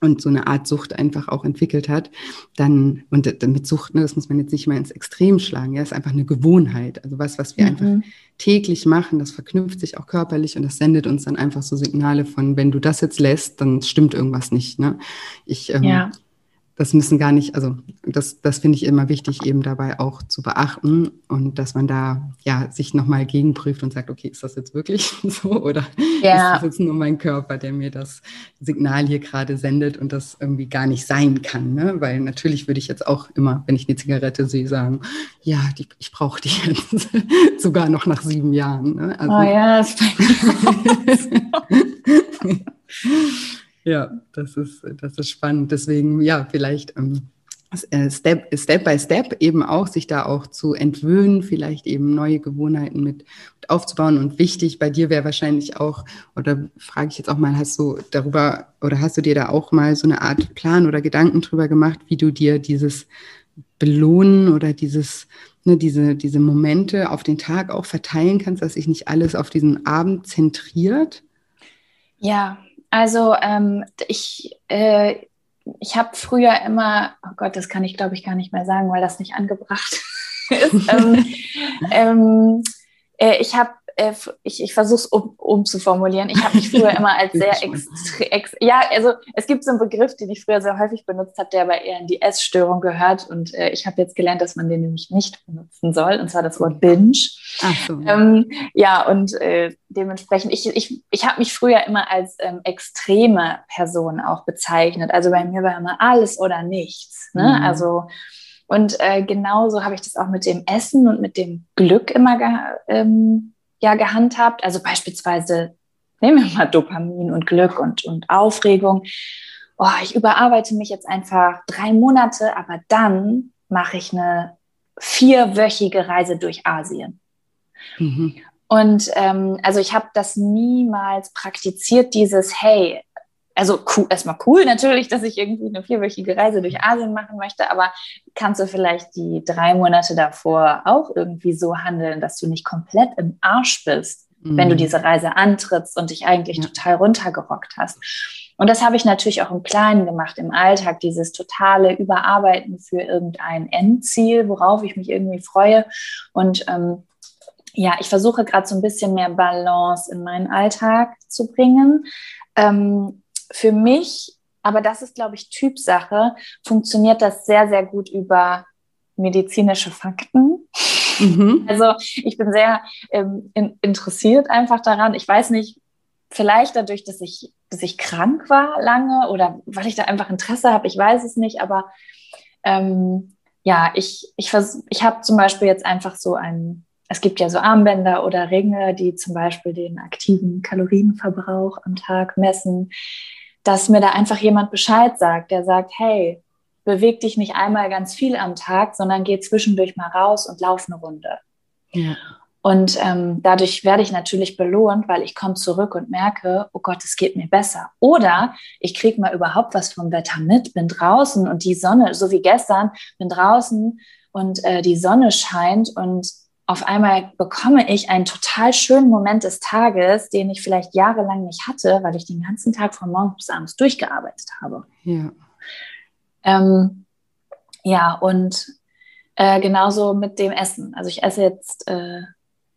und so eine Art Sucht einfach auch entwickelt hat, dann, und mit Sucht, ne, das muss man jetzt nicht mal ins Extrem schlagen, ja, ist einfach eine Gewohnheit. Also was, was wir mhm. einfach täglich machen, das verknüpft sich auch körperlich und das sendet uns dann einfach so Signale von, wenn du das jetzt lässt, dann stimmt irgendwas nicht. Ne? Ich ähm, ja das müssen gar nicht, also das, das finde ich immer wichtig, eben dabei auch zu beachten und dass man da ja sich nochmal gegenprüft und sagt, okay, ist das jetzt wirklich so oder ja. ist das jetzt nur mein Körper, der mir das Signal hier gerade sendet und das irgendwie gar nicht sein kann, ne? Weil natürlich würde ich jetzt auch immer, wenn ich eine Zigarette sehe, sagen, ja, die, ich brauche die jetzt sogar noch nach sieben Jahren. Ne? Also, oh ja, das Ja, das ist, das ist spannend. Deswegen, ja, vielleicht ähm, äh, Step, Step by Step eben auch, sich da auch zu entwöhnen, vielleicht eben neue Gewohnheiten mit, mit aufzubauen. Und wichtig bei dir wäre wahrscheinlich auch, oder frage ich jetzt auch mal, hast du darüber oder hast du dir da auch mal so eine Art Plan oder Gedanken drüber gemacht, wie du dir dieses Belohnen oder dieses, ne, diese, diese Momente auf den Tag auch verteilen kannst, dass sich nicht alles auf diesen Abend zentriert? Ja, also ähm, ich, äh, ich habe früher immer, oh Gott, das kann ich glaube ich gar nicht mehr sagen, weil das nicht angebracht ist. ähm, ähm, äh, ich habe äh, ich, ich versuche es um, umzuformulieren. Ich habe mich früher immer als sehr extrem, ex, ja, also es gibt so einen Begriff, den ich früher sehr häufig benutzt habe, der aber eher in die Essstörung gehört. Und äh, ich habe jetzt gelernt, dass man den nämlich nicht benutzen soll, und zwar das Wort Binge. Ach so. Ähm, ja, und äh, dementsprechend, ich, ich, ich habe mich früher immer als ähm, extreme Person auch bezeichnet. Also bei mir war immer alles oder nichts. Ne? Mhm. Also und äh, genauso habe ich das auch mit dem Essen und mit dem Glück immer ähm, ja, gehandhabt. Also beispielsweise, nehmen wir mal Dopamin und Glück und, und Aufregung. Oh, ich überarbeite mich jetzt einfach drei Monate, aber dann mache ich eine vierwöchige Reise durch Asien. Mhm. Und ähm, also ich habe das niemals praktiziert, dieses, hey, also cool, erstmal cool natürlich, dass ich irgendwie eine vierwöchige Reise durch Asien machen möchte, aber kannst du vielleicht die drei Monate davor auch irgendwie so handeln, dass du nicht komplett im Arsch bist, mhm. wenn du mhm. diese Reise antrittst und dich eigentlich ja. total runtergerockt hast. Und das habe ich natürlich auch im Kleinen gemacht, im Alltag, dieses totale Überarbeiten für irgendein Endziel, worauf ich mich irgendwie freue. Und ähm, ja, ich versuche gerade so ein bisschen mehr Balance in meinen Alltag zu bringen. Ähm, für mich, aber das ist, glaube ich, Typsache, funktioniert das sehr, sehr gut über medizinische Fakten. Mhm. Also ich bin sehr ähm, in, interessiert einfach daran. Ich weiß nicht, vielleicht dadurch, dass ich, dass ich krank war lange oder weil ich da einfach Interesse habe, ich weiß es nicht, aber ähm, ja, ich, ich, ich habe zum Beispiel jetzt einfach so ein, es gibt ja so Armbänder oder Ringe, die zum Beispiel den aktiven Kalorienverbrauch am Tag messen dass mir da einfach jemand Bescheid sagt, der sagt, hey, beweg dich nicht einmal ganz viel am Tag, sondern geh zwischendurch mal raus und lauf eine Runde. Ja. Und ähm, dadurch werde ich natürlich belohnt, weil ich komme zurück und merke, oh Gott, es geht mir besser. Oder ich kriege mal überhaupt was vom Wetter mit, bin draußen und die Sonne, so wie gestern, bin draußen und äh, die Sonne scheint und auf einmal bekomme ich einen total schönen Moment des Tages, den ich vielleicht jahrelang nicht hatte, weil ich den ganzen Tag von morgens bis abends durchgearbeitet habe. Ja, ähm, ja und äh, genauso mit dem Essen. Also ich esse jetzt äh,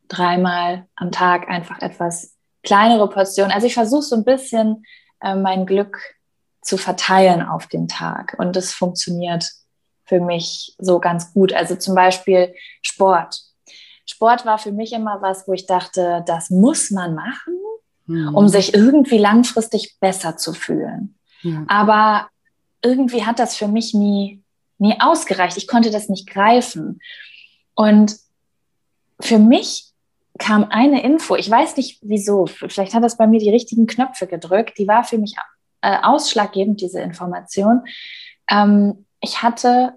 dreimal am Tag einfach etwas kleinere Portionen. Also ich versuche so ein bisschen äh, mein Glück zu verteilen auf den Tag und das funktioniert für mich so ganz gut. Also zum Beispiel Sport Sport war für mich immer was, wo ich dachte, das muss man machen, mhm. um sich irgendwie langfristig besser zu fühlen. Ja. Aber irgendwie hat das für mich nie, nie ausgereicht. Ich konnte das nicht greifen. Und für mich kam eine Info, ich weiß nicht wieso, vielleicht hat das bei mir die richtigen Knöpfe gedrückt, die war für mich äh, ausschlaggebend, diese Information. Ähm, ich hatte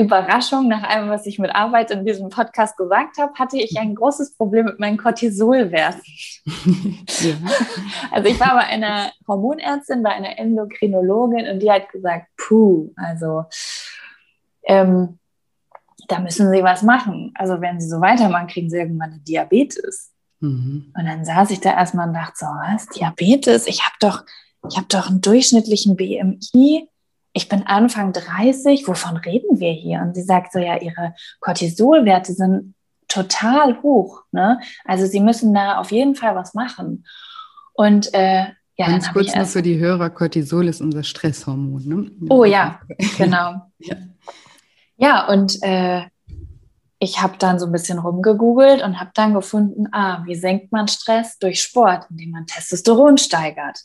Überraschung, nach allem, was ich mit Arbeit in diesem Podcast gesagt habe, hatte ich ein großes Problem mit meinen Cortisolwerten. ja. Also ich war bei einer Hormonärztin, bei einer Endokrinologin und die hat gesagt, puh, also ähm, da müssen Sie was machen. Also wenn Sie so weitermachen, kriegen Sie irgendwann eine Diabetes. Mhm. Und dann saß ich da erstmal und dachte so, was, Diabetes? Ich habe doch, ich habe doch einen durchschnittlichen BMI ich bin Anfang 30, wovon reden wir hier? Und sie sagt so, ja, ihre Cortisolwerte sind total hoch. Ne? Also sie müssen da auf jeden Fall was machen. Und äh, ja, Ganz kurz noch für die Hörer, Cortisol ist unser Stresshormon. Ne? Oh ja, genau. ja. ja, und äh, ich habe dann so ein bisschen rumgegoogelt und habe dann gefunden, ah, wie senkt man Stress? Durch Sport, indem man Testosteron steigert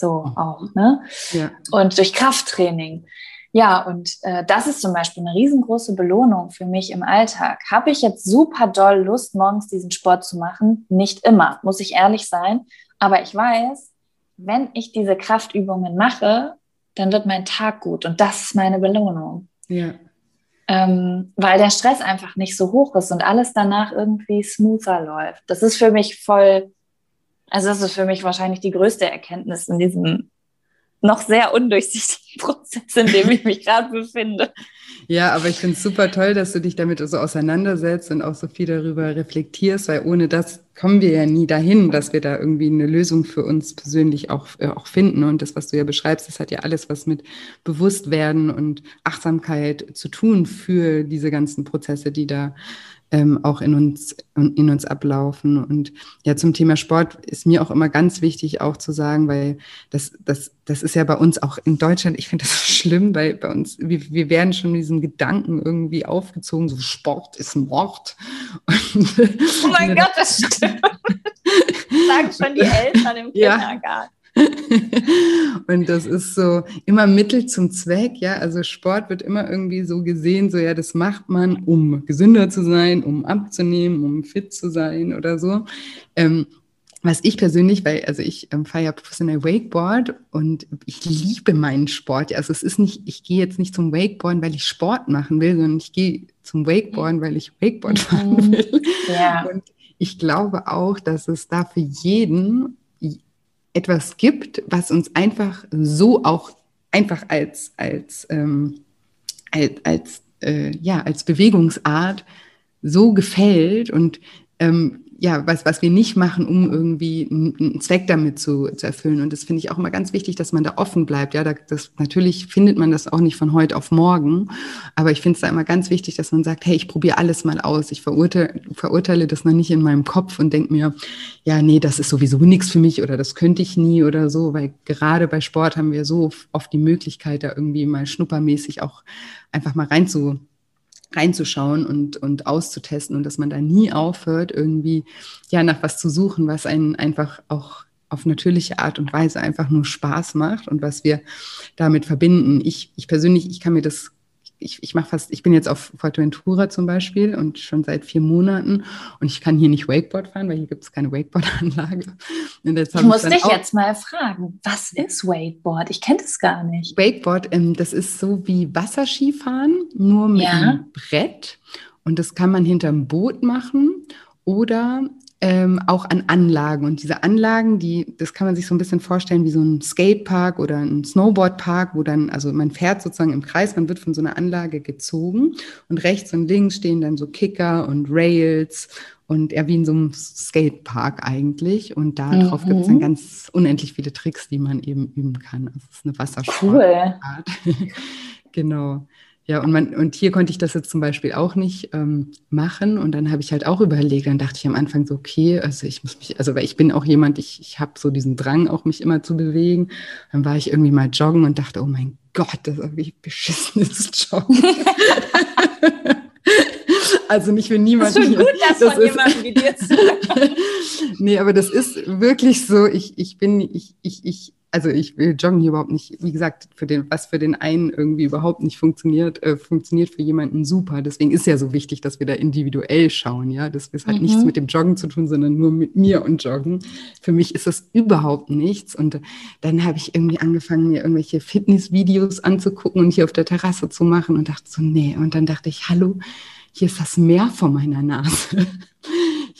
so mhm. auch, ne? Ja. Und durch Krafttraining. Ja, und äh, das ist zum Beispiel eine riesengroße Belohnung für mich im Alltag. Habe ich jetzt super doll Lust, morgens diesen Sport zu machen? Nicht immer, muss ich ehrlich sein. Aber ich weiß, wenn ich diese Kraftübungen mache, dann wird mein Tag gut und das ist meine Belohnung. Ja. Ähm, weil der Stress einfach nicht so hoch ist und alles danach irgendwie smoother läuft. Das ist für mich voll also das ist für mich wahrscheinlich die größte Erkenntnis in diesem noch sehr undurchsichtigen Prozess, in dem ich mich gerade befinde. Ja, aber ich finde es super toll, dass du dich damit so auseinandersetzt und auch so viel darüber reflektierst, weil ohne das kommen wir ja nie dahin, dass wir da irgendwie eine Lösung für uns persönlich auch, äh, auch finden. Und das, was du ja beschreibst, das hat ja alles was mit Bewusstwerden und Achtsamkeit zu tun für diese ganzen Prozesse, die da ähm, auch in uns, in uns ablaufen. Und ja, zum Thema Sport ist mir auch immer ganz wichtig auch zu sagen, weil das, das, das ist ja bei uns auch in Deutschland, ich finde das so schlimm, weil bei uns, wir, wir werden schon diesen Gedanken irgendwie aufgezogen, so Sport ist Mord. Und, oh mein Gott, das stimmt. Sagen schon die Eltern im Kindergarten. Ja. und das ist so immer Mittel zum Zweck, ja. Also Sport wird immer irgendwie so gesehen, so ja, das macht man, um gesünder zu sein, um abzunehmen, um fit zu sein oder so. Ähm, was ich persönlich, weil, also ich ähm, fahre ja professionell Wakeboard und ich liebe meinen Sport. Also es ist nicht, ich gehe jetzt nicht zum Wakeboarden, weil ich Sport machen will, sondern ich gehe zum Wakeboarden, weil ich Wakeboard mhm. fahren will. Ja. Und ich glaube auch, dass es da für jeden etwas gibt, was uns einfach so auch einfach als, als, ähm, als, als, äh, ja, als Bewegungsart so gefällt und ähm, ja, was, was wir nicht machen, um irgendwie einen Zweck damit zu, zu erfüllen. Und das finde ich auch immer ganz wichtig, dass man da offen bleibt. Ja, da, das, natürlich findet man das auch nicht von heute auf morgen. Aber ich finde es da immer ganz wichtig, dass man sagt, hey, ich probiere alles mal aus. Ich verurteile, verurteile das noch nicht in meinem Kopf und denke mir, ja, nee, das ist sowieso nichts für mich oder das könnte ich nie oder so. Weil gerade bei Sport haben wir so oft die Möglichkeit, da irgendwie mal schnuppermäßig auch einfach mal reinzu reinzuschauen und, und auszutesten und dass man da nie aufhört, irgendwie ja nach was zu suchen, was einen einfach auch auf natürliche Art und Weise einfach nur Spaß macht und was wir damit verbinden. Ich, ich persönlich, ich kann mir das ich, ich mache fast, ich bin jetzt auf Fuerteventura zum Beispiel und schon seit vier Monaten und ich kann hier nicht Wakeboard fahren, weil hier gibt es keine Wakeboard-Anlage. Ich muss dich jetzt mal fragen, was ist Wakeboard? Ich kenne das gar nicht. Wakeboard, ähm, das ist so wie Wasserskifahren, nur mit ja. einem Brett und das kann man hinterm Boot machen oder ähm, auch an Anlagen. Und diese Anlagen, die, das kann man sich so ein bisschen vorstellen wie so ein Skatepark oder ein Snowboardpark, wo dann, also man fährt sozusagen im Kreis, man wird von so einer Anlage gezogen und rechts und links stehen dann so Kicker und Rails und eher wie in so einem Skatepark eigentlich. Und darauf mhm. gibt es dann ganz unendlich viele Tricks, die man eben üben kann. Also es ist eine Wassersportart. Cool. genau. Ja, und, man, und hier konnte ich das jetzt zum Beispiel auch nicht ähm, machen. Und dann habe ich halt auch überlegt, dann dachte ich am Anfang so, okay, also ich muss mich, also weil ich bin auch jemand, ich, ich habe so diesen Drang, auch mich immer zu bewegen. Dann war ich irgendwie mal joggen und dachte, oh mein Gott, das ist irgendwie beschissenes Joggen. also nicht für niemanden. Das ist schon gut, dass das von jemandem wie dir zu Nee, aber das ist wirklich so, ich, ich bin, ich, ich, ich, also ich will joggen hier überhaupt nicht, wie gesagt, für den, was für den einen irgendwie überhaupt nicht funktioniert, äh, funktioniert für jemanden super. Deswegen ist ja so wichtig, dass wir da individuell schauen, ja. Das hat mhm. nichts mit dem Joggen zu tun, sondern nur mit mir und Joggen. Für mich ist das überhaupt nichts. Und dann habe ich irgendwie angefangen, mir irgendwelche Fitnessvideos anzugucken und hier auf der Terrasse zu machen und dachte so, nee. Und dann dachte ich, hallo, hier ist das Meer vor meiner Nase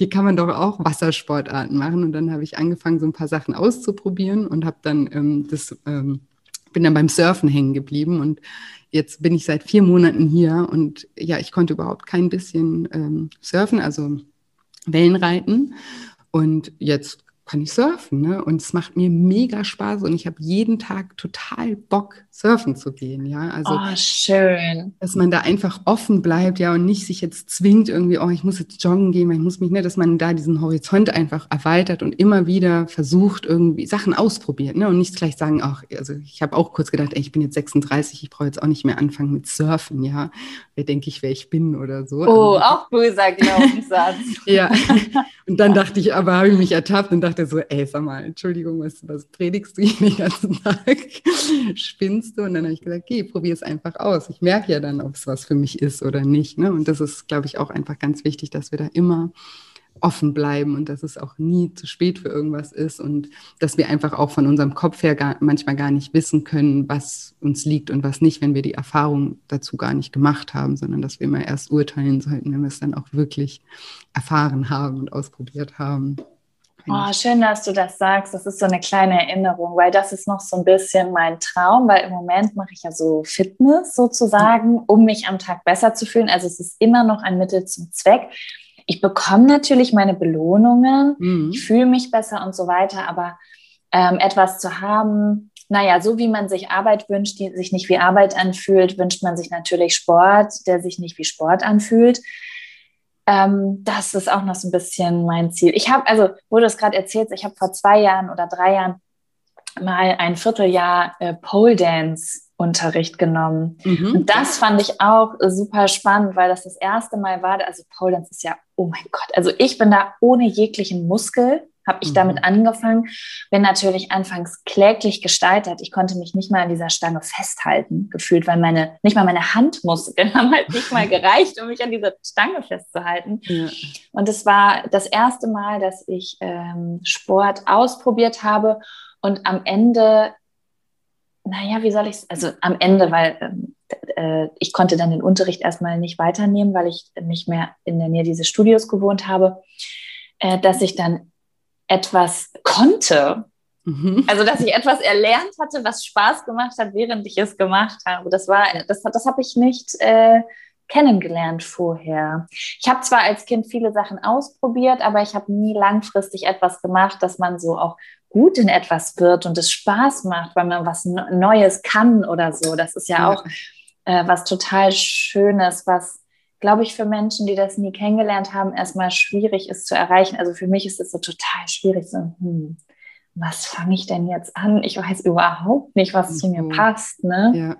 hier kann man doch auch Wassersportarten machen. Und dann habe ich angefangen, so ein paar Sachen auszuprobieren und habe dann ähm, das, ähm, bin dann beim Surfen hängen geblieben. Und jetzt bin ich seit vier Monaten hier und ja, ich konnte überhaupt kein bisschen ähm, surfen, also Wellenreiten. Und jetzt kann ich surfen. Ne? Und es macht mir mega Spaß und ich habe jeden Tag total Bock, surfen zu gehen. Ja, also oh, schön. Dass man da einfach offen bleibt, ja, und nicht sich jetzt zwingt, irgendwie, oh, ich muss jetzt joggen gehen, weil ich muss mich, ne, dass man da diesen Horizont einfach erweitert und immer wieder versucht, irgendwie Sachen ausprobiert, ne? Und nicht gleich sagen, ach, also ich habe auch kurz gedacht, ey, ich bin jetzt 36, ich brauche jetzt auch nicht mehr anfangen mit Surfen, ja. Wer denke ich, wer ich bin oder so. Oh, also, auch böser Glaubenssatz. ja. Und dann dachte ich, aber habe ich mich ertappt und dachte, dachte so, ey, sag mal, Entschuldigung, was, was predigst du hier den ganzen Tag? Spinnst du? Und dann habe ich gesagt, geh, probier es einfach aus. Ich merke ja dann, ob es was für mich ist oder nicht. Ne? Und das ist, glaube ich, auch einfach ganz wichtig, dass wir da immer offen bleiben und dass es auch nie zu spät für irgendwas ist und dass wir einfach auch von unserem Kopf her gar, manchmal gar nicht wissen können, was uns liegt und was nicht, wenn wir die Erfahrung dazu gar nicht gemacht haben, sondern dass wir immer erst urteilen sollten, wenn wir es dann auch wirklich erfahren haben und ausprobiert haben. Oh, schön, dass du das sagst. Das ist so eine kleine Erinnerung, weil das ist noch so ein bisschen mein Traum, weil im Moment mache ich ja so Fitness sozusagen, um mich am Tag besser zu fühlen. Also es ist immer noch ein Mittel zum Zweck. Ich bekomme natürlich meine Belohnungen, mhm. ich fühle mich besser und so weiter, aber ähm, etwas zu haben, naja, so wie man sich Arbeit wünscht, die sich nicht wie Arbeit anfühlt, wünscht man sich natürlich Sport, der sich nicht wie Sport anfühlt ähm, das ist auch noch so ein bisschen mein Ziel. Ich habe, also, wo du es gerade erzählst, ich habe vor zwei Jahren oder drei Jahren mal ein Vierteljahr äh, Pole Dance Unterricht genommen. Mhm. Und das fand ich auch super spannend, weil das das erste Mal war, also Pole Dance ist ja, oh mein Gott, also ich bin da ohne jeglichen Muskel habe ich mhm. damit angefangen. Bin natürlich anfangs kläglich gestaltet. Ich konnte mich nicht mal an dieser Stange festhalten, gefühlt, weil meine, nicht mal meine Handmuskeln haben halt nicht mal gereicht, um mich an dieser Stange festzuhalten. Ja. Und es war das erste Mal, dass ich ähm, Sport ausprobiert habe und am Ende, naja, wie soll ich es, also am Ende, weil ähm, äh, ich konnte dann den Unterricht erstmal nicht weiternehmen, weil ich nicht mehr in der Nähe dieses Studios gewohnt habe, äh, dass ich dann etwas konnte. Mhm. Also, dass ich etwas erlernt hatte, was Spaß gemacht hat, während ich es gemacht habe. Das war, das, das habe ich nicht äh, kennengelernt vorher. Ich habe zwar als Kind viele Sachen ausprobiert, aber ich habe nie langfristig etwas gemacht, dass man so auch gut in etwas wird und es Spaß macht, weil man was Neues kann oder so. Das ist ja, ja. auch äh, was total Schönes, was glaube ich, für Menschen, die das nie kennengelernt haben, erstmal schwierig ist zu erreichen. Also für mich ist es so total schwierig, so, hm, was fange ich denn jetzt an? Ich weiß überhaupt nicht, was zu mir mhm. passt. Ne? Ja.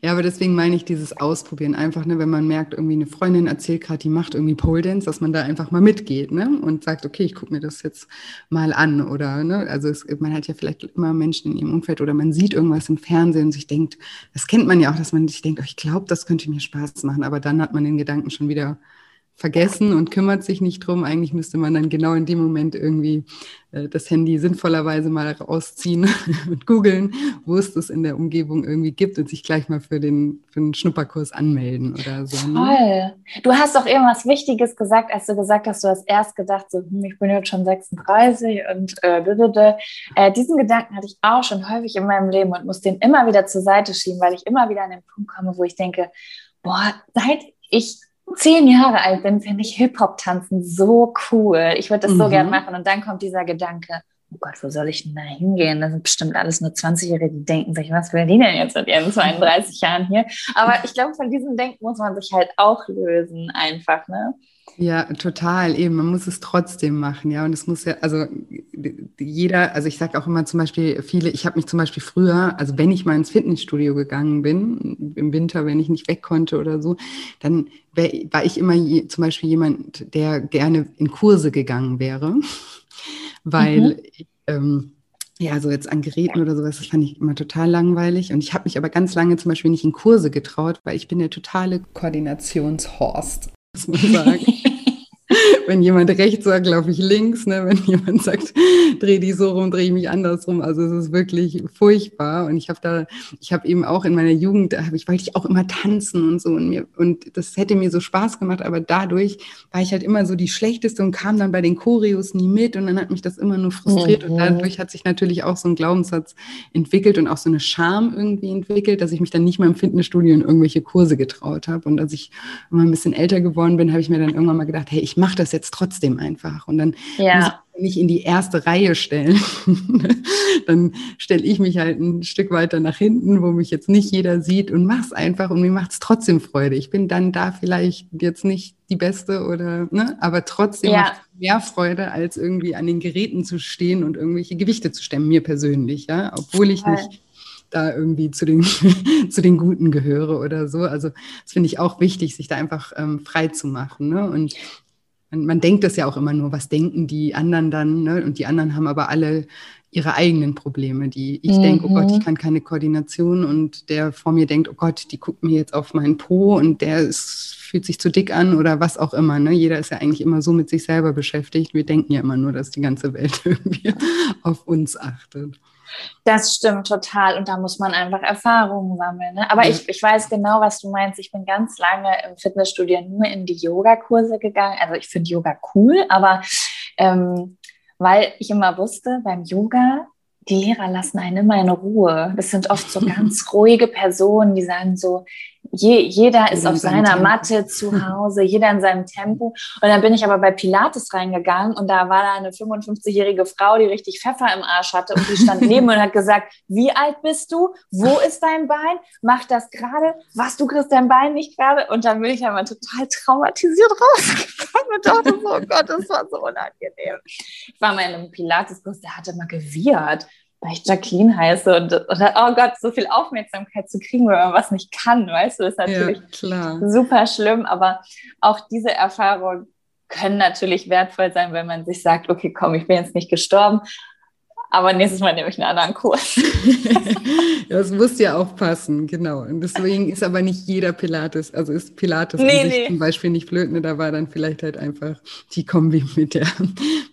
ja, aber deswegen meine ich dieses Ausprobieren. Einfach, ne, wenn man merkt, irgendwie eine Freundin erzählt gerade, die macht irgendwie Pole Dance, dass man da einfach mal mitgeht ne? und sagt, okay, ich gucke mir das jetzt mal an. Oder, ne? also es, man hat ja vielleicht immer Menschen in ihrem Umfeld oder man sieht irgendwas im Fernsehen und sich denkt, das kennt man ja auch, dass man sich denkt, oh, ich glaube, das könnte mir Spaß machen. Aber dann hat man den Gedanken schon wieder vergessen und kümmert sich nicht drum. Eigentlich müsste man dann genau in dem Moment irgendwie äh, das Handy sinnvollerweise mal rausziehen und googeln, wo es das in der Umgebung irgendwie gibt und sich gleich mal für den, für den Schnupperkurs anmelden oder so. Ne? Toll. Du hast doch irgendwas Wichtiges gesagt, als du gesagt hast, du hast erst gedacht, so, hm, ich bin jetzt schon 36 und äh, äh, diesen Gedanken hatte ich auch schon häufig in meinem Leben und muss den immer wieder zur Seite schieben, weil ich immer wieder an den Punkt komme, wo ich denke, boah, seit ich zehn Jahre alt bin, finde ich Hip-Hop-Tanzen so cool. Ich würde das mhm. so gern machen. Und dann kommt dieser Gedanke, oh Gott, wo soll ich denn da hingehen? Das sind bestimmt alles nur 20-Jährige, die denken sich, was will die denn jetzt mit ihren 32 Jahren hier? Aber ich glaube, von diesem Denken muss man sich halt auch lösen, einfach, ne? Ja, total. Eben, man muss es trotzdem machen, ja. Und es muss ja, also jeder, also ich sage auch immer zum Beispiel viele, ich habe mich zum Beispiel früher, also wenn ich mal ins Fitnessstudio gegangen bin, im Winter, wenn ich nicht weg konnte oder so, dann wär, war ich immer je, zum Beispiel jemand, der gerne in Kurse gegangen wäre, weil mhm. ich, ähm, ja, so jetzt an Geräten oder sowas, das fand ich immer total langweilig. Und ich habe mich aber ganz lange zum Beispiel nicht in Kurse getraut, weil ich bin der totale Koordinationshorst muss man sagen. Wenn jemand rechts sagt, laufe ich links. Ne? Wenn jemand sagt, dreh die so rum, drehe ich mich andersrum. Also es ist wirklich furchtbar. Und ich habe da, ich habe eben auch in meiner Jugend, da ich, wollte ich auch immer tanzen und so. Und, mir, und das hätte mir so Spaß gemacht, aber dadurch war ich halt immer so die Schlechteste und kam dann bei den Choreos nie mit. Und dann hat mich das immer nur frustriert. Mhm. Und dadurch hat sich natürlich auch so ein Glaubenssatz entwickelt und auch so eine Scham irgendwie entwickelt, dass ich mich dann nicht mal im Fitnessstudio in irgendwelche Kurse getraut habe. Und als ich immer ein bisschen älter geworden bin, habe ich mir dann irgendwann mal gedacht, hey, ich mache das jetzt trotzdem einfach. Und dann ja. muss ich mich in die erste Reihe stellen. dann stelle ich mich halt ein Stück weiter nach hinten, wo mich jetzt nicht jeder sieht und mach's einfach und mir macht es trotzdem Freude. Ich bin dann da vielleicht jetzt nicht die Beste oder, ne, aber trotzdem ja. macht es mehr Freude, als irgendwie an den Geräten zu stehen und irgendwelche Gewichte zu stemmen, mir persönlich, ja, obwohl ich nicht da irgendwie zu den, zu den Guten gehöre oder so. Also das finde ich auch wichtig, sich da einfach ähm, frei zu machen. Ne? Und man, man denkt das ja auch immer nur, was denken die anderen dann? Ne? Und die anderen haben aber alle ihre eigenen Probleme, die ich mhm. denke, oh Gott, ich mhm. kann keine Koordination und der vor mir denkt, oh Gott, die guckt mir jetzt auf meinen Po und der ist, fühlt sich zu dick an oder was auch immer. Ne? Jeder ist ja eigentlich immer so mit sich selber beschäftigt. Wir denken ja immer nur, dass die ganze Welt irgendwie auf uns achtet. Das stimmt total. Und da muss man einfach Erfahrungen sammeln. Ne? Aber ich, ich weiß genau, was du meinst. Ich bin ganz lange im Fitnessstudio nur in die Yogakurse gegangen. Also ich finde Yoga cool, aber ähm, weil ich immer wusste, beim Yoga, die Lehrer lassen einen immer in Ruhe. Das sind oft so ganz ruhige Personen, die sagen so, je, jeder ist auf seiner Tempo. Matte zu Hause, jeder in seinem Tempo. Und dann bin ich aber bei Pilates reingegangen und da war da eine 55-jährige Frau, die richtig Pfeffer im Arsch hatte und die stand neben mir und hat gesagt, wie alt bist du? Wo ist dein Bein? Mach das gerade. Was, du kriegst dein Bein nicht gerade? Und dann bin ich einmal total traumatisiert rausgekommen und dachte so, oh Gott, das war so unangenehm. Ich war mal in einem Pilates-Kurs, der hatte mal gewirrt weil ich Jacqueline heiße und, und, oh Gott, so viel Aufmerksamkeit zu kriegen, wenn man was nicht kann, weißt du, ist natürlich ja, super schlimm, aber auch diese Erfahrungen können natürlich wertvoll sein, wenn man sich sagt, okay, komm, ich bin jetzt nicht gestorben, aber nächstes Mal nehme ich einen anderen Kurs. das muss ja auch passen, genau. Und deswegen ist aber nicht jeder Pilates, also ist Pilates nee, nee. zum Beispiel nicht blöd, ne? da war dann vielleicht halt einfach die Kombi mit der,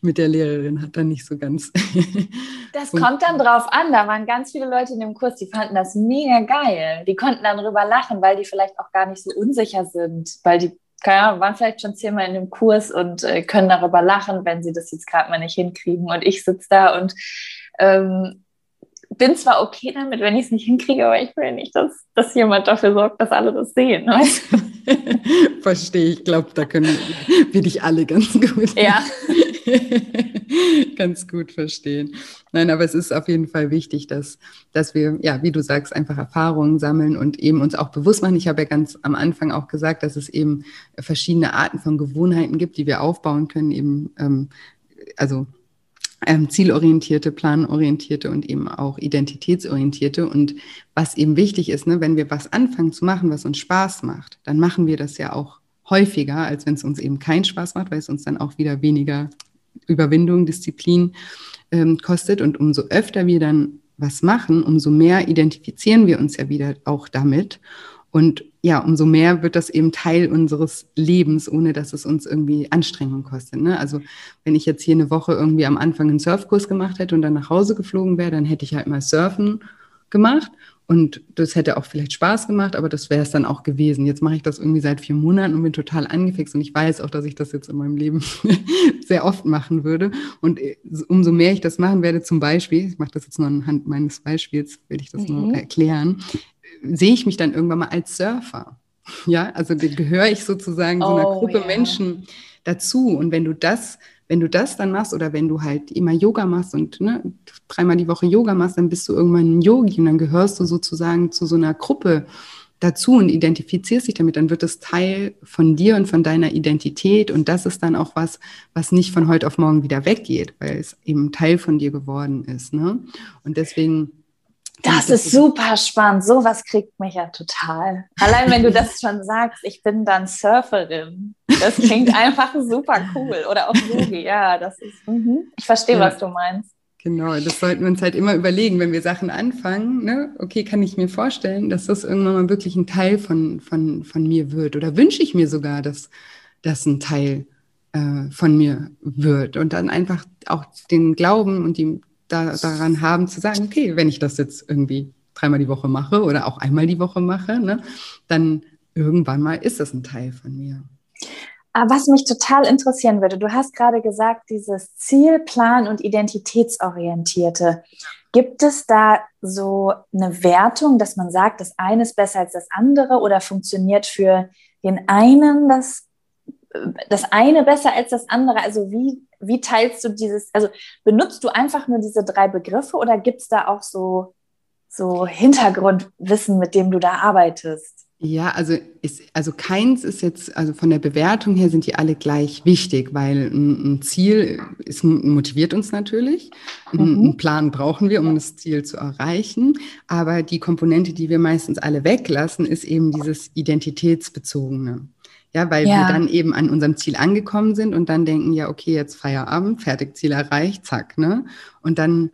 mit der Lehrerin, hat dann nicht so ganz. das kommt dann drauf an, da waren ganz viele Leute in dem Kurs, die fanden das mega geil. Die konnten dann drüber lachen, weil die vielleicht auch gar nicht so unsicher sind, weil die keine Ahnung, waren vielleicht schon zehnmal in dem Kurs und äh, können darüber lachen, wenn sie das jetzt gerade mal nicht hinkriegen. Und ich sitze da und ähm, bin zwar okay damit, wenn ich es nicht hinkriege, aber ich will nicht, dass, dass jemand dafür sorgt, dass alle das sehen. Weißt? Verstehe, ich glaube, da können wir dich alle ganz gut. Ja. ganz gut verstehen. Nein, aber es ist auf jeden Fall wichtig, dass, dass wir, ja, wie du sagst, einfach Erfahrungen sammeln und eben uns auch bewusst machen. Ich habe ja ganz am Anfang auch gesagt, dass es eben verschiedene Arten von Gewohnheiten gibt, die wir aufbauen können, eben, ähm, also ähm, zielorientierte, planorientierte und eben auch identitätsorientierte. Und was eben wichtig ist, ne, wenn wir was anfangen zu machen, was uns Spaß macht, dann machen wir das ja auch häufiger, als wenn es uns eben keinen Spaß macht, weil es uns dann auch wieder weniger Überwindung, Disziplin ähm, kostet. Und umso öfter wir dann was machen, umso mehr identifizieren wir uns ja wieder auch damit. Und ja, umso mehr wird das eben Teil unseres Lebens, ohne dass es uns irgendwie Anstrengung kostet. Ne? Also wenn ich jetzt hier eine Woche irgendwie am Anfang einen Surfkurs gemacht hätte und dann nach Hause geflogen wäre, dann hätte ich halt mal Surfen gemacht und das hätte auch vielleicht Spaß gemacht, aber das wäre es dann auch gewesen. Jetzt mache ich das irgendwie seit vier Monaten und bin total angefixt. Und ich weiß auch, dass ich das jetzt in meinem Leben sehr oft machen würde. Und äh, umso mehr ich das machen werde, zum Beispiel, ich mache das jetzt nur anhand meines Beispiels, will ich das mhm. nur erklären, sehe ich mich dann irgendwann mal als Surfer. Ja, also gehöre ich sozusagen so einer oh, Gruppe yeah. Menschen dazu. Und wenn du das wenn du das dann machst oder wenn du halt immer Yoga machst und ne, dreimal die Woche Yoga machst, dann bist du irgendwann ein Yogi und dann gehörst du sozusagen zu so einer Gruppe dazu und identifizierst dich damit, dann wird es Teil von dir und von deiner Identität und das ist dann auch was, was nicht von heute auf morgen wieder weggeht, weil es eben Teil von dir geworden ist. Ne? Und deswegen das ist super spannend. Sowas kriegt mich ja total. Allein wenn du das schon sagst, ich bin dann Surferin. Das klingt einfach super cool. Oder auch Yogi. Ja, das ist. Mhm. Ich verstehe, ja. was du meinst. Genau, das sollten wir uns halt immer überlegen, wenn wir Sachen anfangen. Ne? Okay, kann ich mir vorstellen, dass das irgendwann mal wirklich ein Teil von, von, von mir wird? Oder wünsche ich mir sogar, dass das ein Teil äh, von mir wird? Und dann einfach auch den Glauben und die, da, daran haben zu sagen, okay, wenn ich das jetzt irgendwie dreimal die Woche mache oder auch einmal die Woche mache, ne, dann irgendwann mal ist das ein Teil von mir. Ah, was mich total interessieren würde, du hast gerade gesagt, dieses Zielplan und Identitätsorientierte. Gibt es da so eine Wertung, dass man sagt, das eine ist besser als das andere oder funktioniert für den einen das, das eine besser als das andere? Also wie wie teilst du dieses, also benutzt du einfach nur diese drei Begriffe oder gibt es da auch so, so Hintergrundwissen, mit dem du da arbeitest? Ja, also ist, also keins ist jetzt, also von der Bewertung her sind die alle gleich wichtig, weil ein, Ziel ist, motiviert uns natürlich. Mhm. Einen Plan brauchen wir, um das Ziel zu erreichen. Aber die Komponente, die wir meistens alle weglassen, ist eben dieses Identitätsbezogene. Ja, weil ja. wir dann eben an unserem Ziel angekommen sind und dann denken, ja, okay, jetzt Feierabend, fertig, Ziel erreicht, zack, ne? Und dann,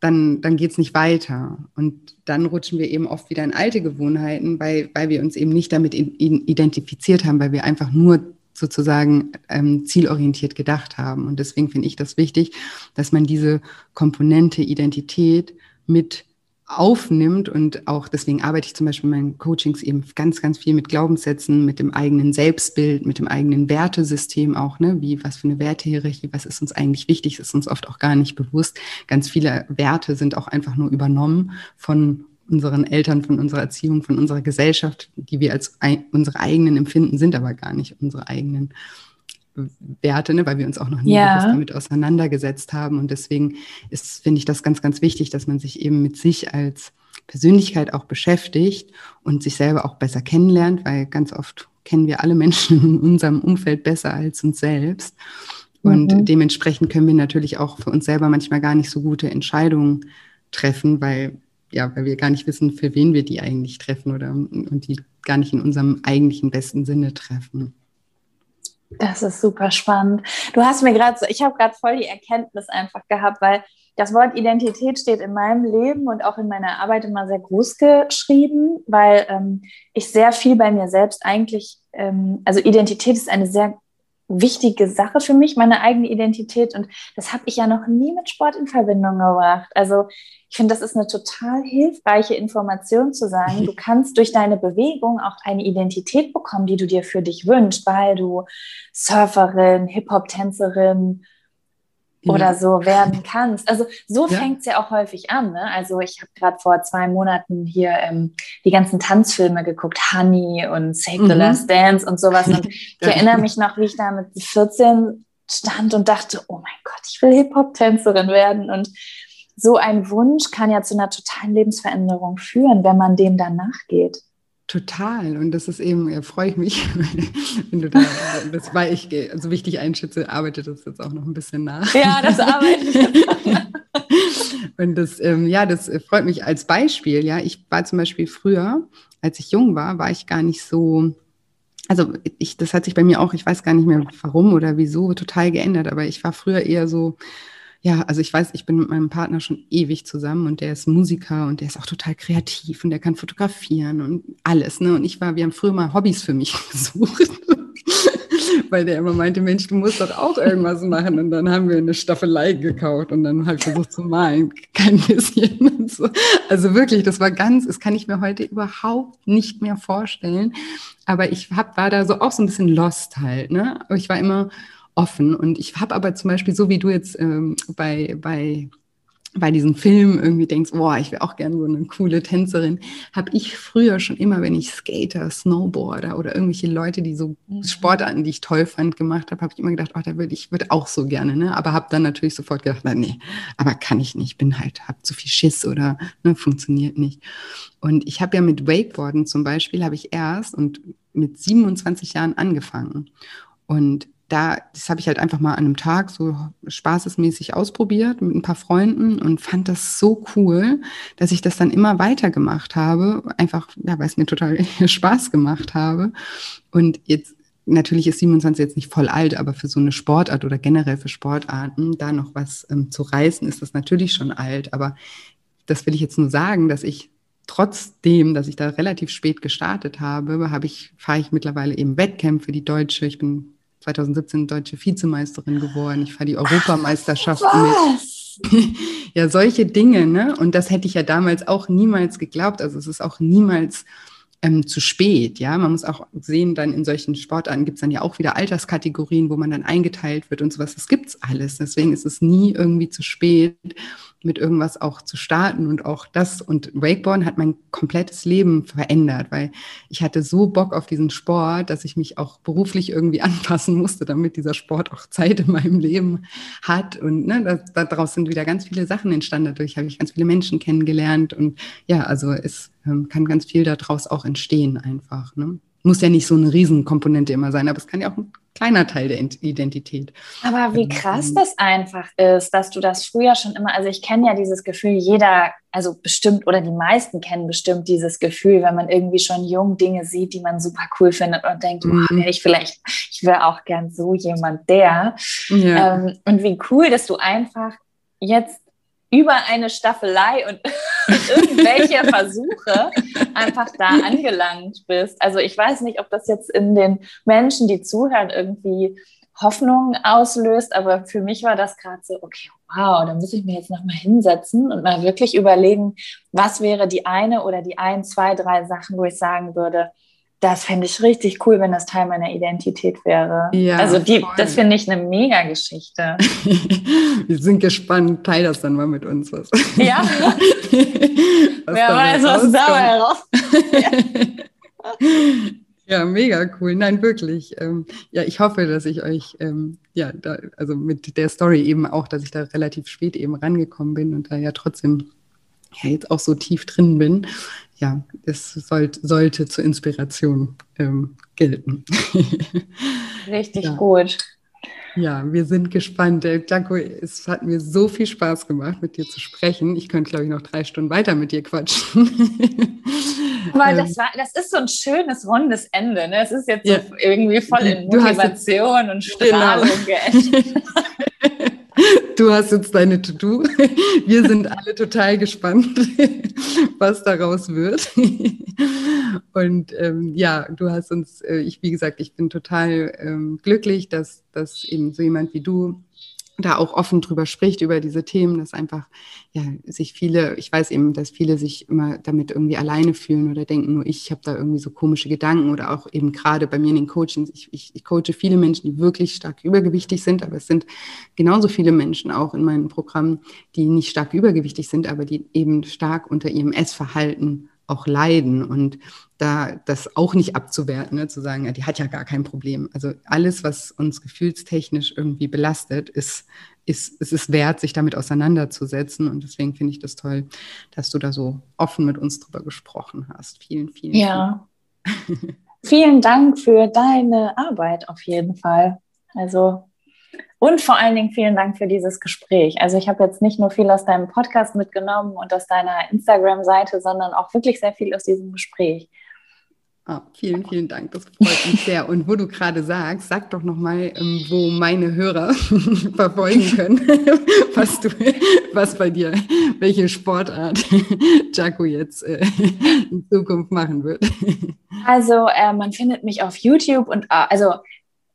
dann, dann geht's nicht weiter. Und dann rutschen wir eben oft wieder in alte Gewohnheiten, weil, weil wir uns eben nicht damit identifiziert haben, weil wir einfach nur sozusagen ähm, zielorientiert gedacht haben. Und deswegen finde ich das wichtig, dass man diese Komponente Identität mit aufnimmt und auch deswegen arbeite ich zum Beispiel in meinen Coachings eben ganz, ganz viel mit Glaubenssätzen, mit dem eigenen Selbstbild, mit dem eigenen Wertesystem auch, ne? Wie, was für eine Wertehierarchie, was ist uns eigentlich wichtig, ist uns oft auch gar nicht bewusst. Ganz viele Werte sind auch einfach nur übernommen von unseren Eltern, von unserer Erziehung, von unserer Gesellschaft, die wir als unsere eigenen empfinden, sind aber gar nicht unsere eigenen Werte, ne, weil wir uns auch noch nie ja. damit auseinandergesetzt haben. Und deswegen ist, finde ich das ganz, ganz wichtig, dass man sich eben mit sich als Persönlichkeit auch beschäftigt und sich selber auch besser kennenlernt, weil ganz oft kennen wir alle Menschen in unserem Umfeld besser als uns selbst. Und mhm. dementsprechend können wir natürlich auch für uns selber manchmal gar nicht so gute Entscheidungen treffen, weil ja, weil wir gar nicht wissen, für wen wir die eigentlich treffen oder und die gar nicht in unserem eigentlichen besten Sinne treffen. Das ist super spannend. Du hast mir gerade so, ich habe gerade voll die Erkenntnis einfach gehabt, weil das Wort Identität steht in meinem Leben und auch in meiner Arbeit immer sehr groß geschrieben, weil ähm, ich sehr viel bei mir selbst eigentlich, ähm, also Identität ist eine sehr wichtige Sache für mich, meine eigene Identität. Und das habe ich ja noch nie mit Sport in Verbindung gebracht. Also ich finde, das ist eine total hilfreiche Information zu sagen, du kannst durch deine Bewegung auch eine Identität bekommen, die du dir für dich wünschst, weil du Surferin, Hip-Hop-Tänzerin, oder so werden kannst. Also so ja. fängt es ja auch häufig an. Ne? Also ich habe gerade vor zwei Monaten hier ähm, die ganzen Tanzfilme geguckt, Honey und Save the mhm. Last Dance und sowas. Und ich erinnere mich noch, wie ich da mit 14 stand und dachte, oh mein Gott, ich will Hip-Hop-Tänzerin werden. Und so ein Wunsch kann ja zu einer totalen Lebensveränderung führen, wenn man dem dann nachgeht. Total. Und das ist eben, ja, freue ich mich, wenn du da, das weil ich so also wichtig einschätze, arbeitet das jetzt auch noch ein bisschen nach. Ja, das arbeitet. Und das, ähm, ja, das freut mich als Beispiel. Ja, ich war zum Beispiel früher, als ich jung war, war ich gar nicht so, also ich, das hat sich bei mir auch, ich weiß gar nicht mehr warum oder wieso, total geändert, aber ich war früher eher so, ja, also ich weiß, ich bin mit meinem Partner schon ewig zusammen und der ist Musiker und der ist auch total kreativ und der kann fotografieren und alles. Ne? Und ich war, wir haben früher mal Hobbys für mich gesucht, weil der immer meinte, Mensch, du musst doch auch irgendwas machen. Und dann haben wir eine Staffelei gekauft und dann halt versucht zu malen, kein bisschen. So. Also wirklich, das war ganz, das kann ich mir heute überhaupt nicht mehr vorstellen. Aber ich hab, war da so auch so ein bisschen lost halt. Ne? Aber ich war immer offen. Und ich habe aber zum Beispiel, so wie du jetzt ähm, bei, bei, bei diesem Film irgendwie denkst, boah, ich wäre auch gerne so eine coole Tänzerin, habe ich früher schon immer, wenn ich Skater, Snowboarder oder irgendwelche Leute, die so mhm. Sportarten, die ich toll fand, gemacht habe, habe ich immer gedacht, oh, da würde ich würde auch so gerne, ne? Aber habe dann natürlich sofort gedacht, na, nee, aber kann ich nicht, bin halt, habe zu viel Schiss oder ne, funktioniert nicht. Und ich habe ja mit Wakeboarden zum Beispiel, habe ich erst und mit 27 Jahren angefangen. Und da, das habe ich halt einfach mal an einem Tag so spaßesmäßig ausprobiert mit ein paar Freunden und fand das so cool, dass ich das dann immer weitergemacht habe, einfach, ja, weil es mir total Spaß gemacht habe. Und jetzt, natürlich ist 27 jetzt nicht voll alt, aber für so eine Sportart oder generell für Sportarten, da noch was ähm, zu reißen, ist das natürlich schon alt. Aber das will ich jetzt nur sagen, dass ich trotzdem, dass ich da relativ spät gestartet habe, habe ich, fahre ich mittlerweile eben Wettkämpfe, die deutsche, ich bin 2017 deutsche Vizemeisterin geworden. Ich fahre die Europameisterschaft mit. ja, solche Dinge, ne? Und das hätte ich ja damals auch niemals geglaubt. Also es ist auch niemals ähm, zu spät, ja. Man muss auch sehen, dann in solchen Sportarten gibt es dann ja auch wieder Alterskategorien, wo man dann eingeteilt wird und sowas. Das gibt's alles. Deswegen ist es nie irgendwie zu spät mit irgendwas auch zu starten und auch das und Wakeboarden hat mein komplettes Leben verändert, weil ich hatte so Bock auf diesen Sport, dass ich mich auch beruflich irgendwie anpassen musste, damit dieser Sport auch Zeit in meinem Leben hat und ne, daraus sind wieder ganz viele Sachen entstanden. Dadurch habe ich ganz viele Menschen kennengelernt und ja, also es ähm, kann ganz viel daraus auch entstehen einfach. Ne? Muss ja nicht so eine Riesenkomponente immer sein, aber es kann ja auch ein kleiner Teil der Identität. Aber wie ähm, krass das einfach ist, dass du das früher schon immer, also ich kenne ja dieses Gefühl, jeder, also bestimmt oder die meisten kennen bestimmt dieses Gefühl, wenn man irgendwie schon jung Dinge sieht, die man super cool findet und denkt, mhm. wow, ich vielleicht, ich wäre auch gern so jemand der. Ja. Ähm, und wie cool, dass du einfach jetzt über eine Staffelei und irgendwelche Versuche einfach da angelangt bist. Also ich weiß nicht, ob das jetzt in den Menschen, die zuhören, irgendwie Hoffnung auslöst, aber für mich war das gerade so, okay, wow, da muss ich mir jetzt nochmal hinsetzen und mal wirklich überlegen, was wäre die eine oder die ein, zwei, drei Sachen, wo ich sagen würde, das fände ich richtig cool, wenn das Teil meiner Identität wäre. Ja, also die, das finde ich eine mega Geschichte. Wir sind gespannt. Teil das dann mal mit uns. Was. Ja. Wer weiß, was dabei heraus. ja. mega cool. Nein, wirklich. Ähm, ja, ich hoffe, dass ich euch, ähm, ja, da, also mit der Story eben auch, dass ich da relativ spät eben rangekommen bin und da ja trotzdem ja jetzt auch so tief drin bin, ja, es soll, sollte zur Inspiration ähm, gelten. Richtig ja. gut. Ja, wir sind gespannt. Danko, es hat mir so viel Spaß gemacht, mit dir zu sprechen. Ich könnte, glaube ich, noch drei Stunden weiter mit dir quatschen. Aber das, ähm. war, das ist so ein schönes, rundes Ende. Ne? Es ist jetzt ja. so irgendwie voll in Motivation und Strahlung genau. Du hast jetzt deine To-Do. Wir sind alle total gespannt, was daraus wird. Und ähm, ja, du hast uns, äh, ich, wie gesagt, ich bin total ähm, glücklich, dass, dass eben so jemand wie du da auch offen drüber spricht, über diese Themen, dass einfach, ja, sich viele, ich weiß eben, dass viele sich immer damit irgendwie alleine fühlen oder denken, nur ich habe da irgendwie so komische Gedanken oder auch eben gerade bei mir in den Coachings, ich, ich, ich coache viele Menschen, die wirklich stark übergewichtig sind, aber es sind genauso viele Menschen auch in meinem Programm, die nicht stark übergewichtig sind, aber die eben stark unter ihrem Essverhalten auch leiden und da das auch nicht abzuwerten, ne, zu sagen, ja, die hat ja gar kein Problem. Also alles, was uns gefühlstechnisch irgendwie belastet, ist, ist, es ist wert, sich damit auseinanderzusetzen. Und deswegen finde ich das toll, dass du da so offen mit uns drüber gesprochen hast. Vielen, vielen Dank. Ja. vielen Dank für deine Arbeit auf jeden Fall. Also und vor allen Dingen vielen Dank für dieses Gespräch. Also ich habe jetzt nicht nur viel aus deinem Podcast mitgenommen und aus deiner Instagram-Seite, sondern auch wirklich sehr viel aus diesem Gespräch. Oh, vielen, vielen Dank. Das freut mich sehr. Und wo du gerade sagst, sag doch nochmal, ähm, wo meine Hörer verfolgen können, was du, was bei dir, welche Sportart Jaco jetzt äh, in Zukunft machen wird. Also äh, man findet mich auf YouTube und äh, also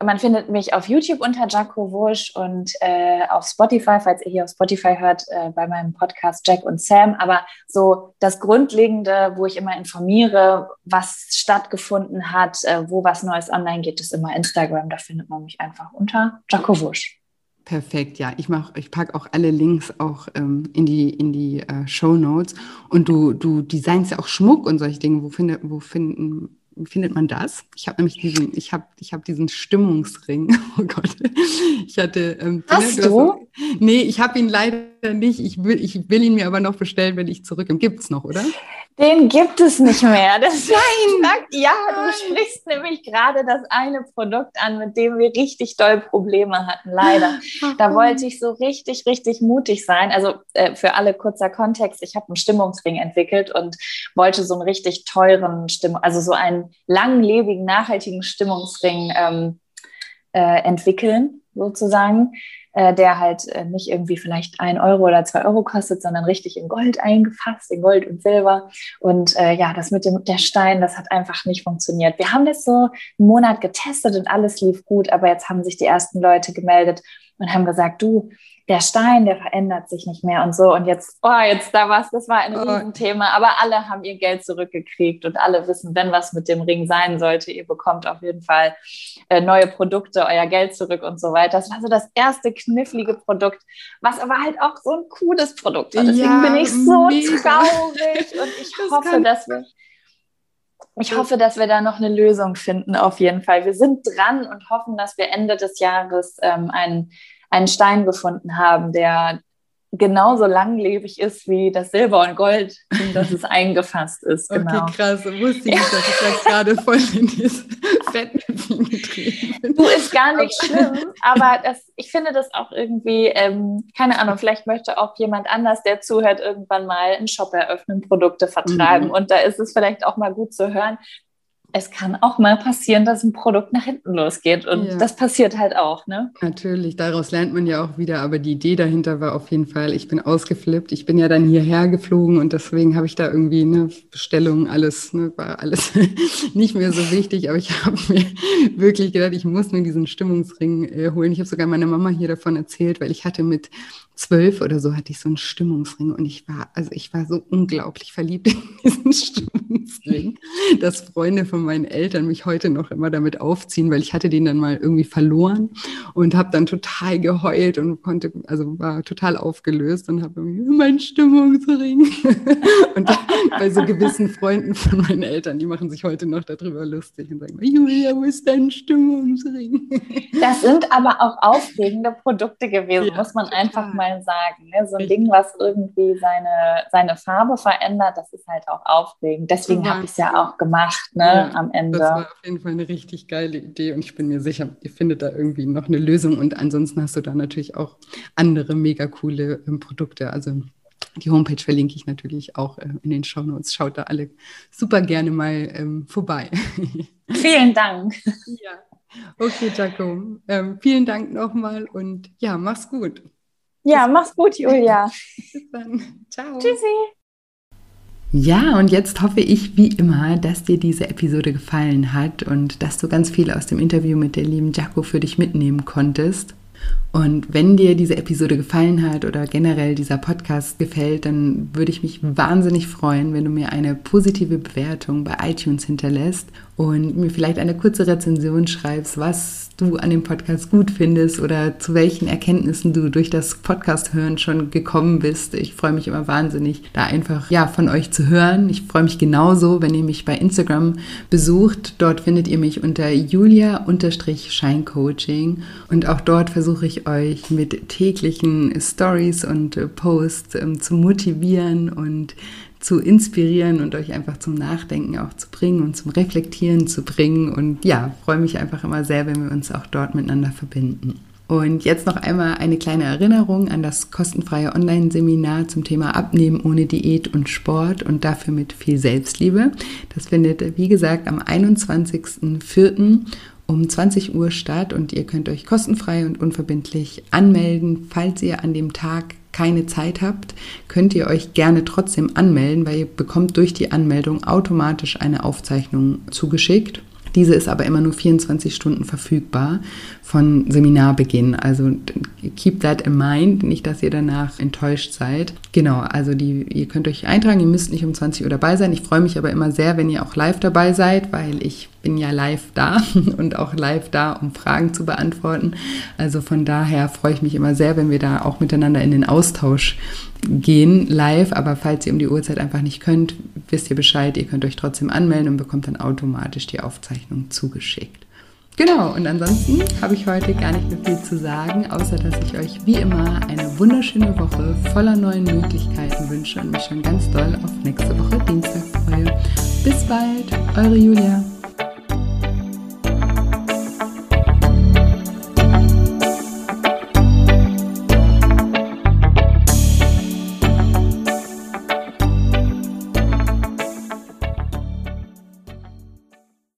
man findet mich auf YouTube unter Jaco Wusch und äh, auf Spotify, falls ihr hier auf Spotify hört, äh, bei meinem Podcast Jack und Sam. Aber so das Grundlegende, wo ich immer informiere, was stattgefunden hat, äh, wo was Neues online geht, ist immer Instagram. Da findet man mich einfach unter Jaco Wusch. Perfekt, ja. Ich mach, ich packe auch alle Links auch ähm, in die, in die äh, Show Notes. Und du, du designst ja auch Schmuck und solche Dinge. Wo, finde, wo finden findet man das? Ich habe nämlich diesen, ich habe, ich habe diesen Stimmungsring. Oh Gott, ich hatte. Ähm, Hast du? du? Nee, ich habe ihn leider nicht. Ich will, ich will ihn mir aber noch bestellen, wenn ich zurück. Gibt's noch, oder? Den gibt es nicht mehr. Das Nein! ja, du sprichst nämlich gerade das eine Produkt an, mit dem wir richtig doll Probleme hatten, leider. Da wollte ich so richtig, richtig mutig sein. Also äh, für alle kurzer Kontext, ich habe einen Stimmungsring entwickelt und wollte so einen richtig teuren Stimmung, also so einen langlebigen, nachhaltigen Stimmungsring ähm, äh, entwickeln, sozusagen äh, der halt äh, nicht irgendwie vielleicht ein Euro oder zwei Euro kostet, sondern richtig in Gold eingefasst, in Gold und Silber. Und äh, ja, das mit dem der Stein, das hat einfach nicht funktioniert. Wir haben das so einen Monat getestet und alles lief gut, aber jetzt haben sich die ersten Leute gemeldet und haben gesagt, du, der Stein, der verändert sich nicht mehr und so. Und jetzt, oh, jetzt da was, das war ein oh. Riesenthema. Aber alle haben ihr Geld zurückgekriegt und alle wissen, wenn was mit dem Ring sein sollte, ihr bekommt auf jeden Fall äh, neue Produkte, euer Geld zurück und so weiter. Das war so das erste knifflige Produkt, was aber halt auch so ein cooles Produkt war. Deswegen ja, bin ich so mega. traurig und ich das hoffe, dass wir ich hoffe, dass wir da noch eine Lösung finden, auf jeden Fall. Wir sind dran und hoffen, dass wir Ende des Jahres ähm, einen einen Stein gefunden haben, der genauso langlebig ist wie das Silber und Gold, in das es eingefasst ist. Genau. Okay, krass. Wusste ich dass ich jetzt gerade voll in dieses Fettnäpfchen getreten bin. Du, ist gar nicht schlimm, aber das, ich finde das auch irgendwie, ähm, keine Ahnung, vielleicht möchte auch jemand anders, der zuhört, irgendwann mal einen Shop eröffnen, Produkte vertreiben. Mhm. Und da ist es vielleicht auch mal gut zu hören, es kann auch mal passieren, dass ein Produkt nach hinten losgeht. Und ja. das passiert halt auch, ne? Natürlich, daraus lernt man ja auch wieder. Aber die Idee dahinter war auf jeden Fall, ich bin ausgeflippt. Ich bin ja dann hierher geflogen und deswegen habe ich da irgendwie eine Bestellung, alles, ne, war alles nicht mehr so wichtig. Aber ich habe mir wirklich gedacht, ich muss mir diesen Stimmungsring äh, holen. Ich habe sogar meiner Mama hier davon erzählt, weil ich hatte mit zwölf oder so hatte ich so einen Stimmungsring und ich war, also ich war so unglaublich verliebt in diesen Stimmungsring, dass Freunde von meinen Eltern mich heute noch immer damit aufziehen, weil ich hatte den dann mal irgendwie verloren und habe dann total geheult und konnte, also war total aufgelöst und habe meinen Stimmungsring. und bei so gewissen Freunden von meinen Eltern, die machen sich heute noch darüber lustig und sagen, Julia, wo ist dein Stimmungsring? Das sind aber auch aufregende Produkte gewesen, ja, muss man einfach mal sagen. Ne? So ein. Ding, was irgendwie seine, seine Farbe verändert, das ist halt auch aufregend. Deswegen habe ich es ja auch gemacht ne, ja, am Ende. Das war auf jeden Fall eine richtig geile Idee und ich bin mir sicher, ihr findet da irgendwie noch eine Lösung und ansonsten hast du da natürlich auch andere mega coole ähm, Produkte. Also die Homepage verlinke ich natürlich auch äh, in den Show Notes. Schaut da alle super gerne mal ähm, vorbei. Vielen Dank. Ja. Okay, Jaco. Ähm, vielen Dank nochmal und ja, mach's gut. Ja, mach's gut, Julia. Bis dann. Ciao. Tschüssi. Ja, und jetzt hoffe ich wie immer, dass dir diese Episode gefallen hat und dass du ganz viel aus dem Interview mit der lieben Jaco für dich mitnehmen konntest. Und wenn dir diese Episode gefallen hat oder generell dieser Podcast gefällt, dann würde ich mich wahnsinnig freuen, wenn du mir eine positive Bewertung bei iTunes hinterlässt und mir vielleicht eine kurze Rezension schreibst, was du an dem Podcast gut findest oder zu welchen Erkenntnissen du durch das Podcast hören schon gekommen bist. Ich freue mich immer wahnsinnig, da einfach ja von euch zu hören. Ich freue mich genauso, wenn ihr mich bei Instagram besucht. Dort findet ihr mich unter julia-scheincoaching und auch dort versuche ich euch mit täglichen Stories und Posts ähm, zu motivieren und zu inspirieren und euch einfach zum Nachdenken auch zu bringen und zum Reflektieren zu bringen. Und ja, freue mich einfach immer sehr, wenn wir uns auch dort miteinander verbinden. Und jetzt noch einmal eine kleine Erinnerung an das kostenfreie Online-Seminar zum Thema Abnehmen ohne Diät und Sport und dafür mit viel Selbstliebe. Das findet, wie gesagt, am 21.04. um 20 Uhr statt und ihr könnt euch kostenfrei und unverbindlich anmelden, falls ihr an dem Tag keine Zeit habt, könnt ihr euch gerne trotzdem anmelden, weil ihr bekommt durch die Anmeldung automatisch eine Aufzeichnung zugeschickt. Diese ist aber immer nur 24 Stunden verfügbar von Seminarbeginn. Also keep that in mind, nicht, dass ihr danach enttäuscht seid. Genau, also die, ihr könnt euch eintragen, ihr müsst nicht um 20 Uhr dabei sein. Ich freue mich aber immer sehr, wenn ihr auch live dabei seid, weil ich bin ja live da und auch live da, um Fragen zu beantworten. Also von daher freue ich mich immer sehr, wenn wir da auch miteinander in den Austausch gehen live. Aber falls ihr um die Uhrzeit einfach nicht könnt, wisst ihr Bescheid. Ihr könnt euch trotzdem anmelden und bekommt dann automatisch die Aufzeichnung zugeschickt. Genau, und ansonsten habe ich heute gar nicht mehr viel zu sagen, außer dass ich euch wie immer eine wunderschöne Woche voller neuen Möglichkeiten wünsche und mich schon ganz doll auf nächste Woche Dienstag freue. Bis bald, eure Julia.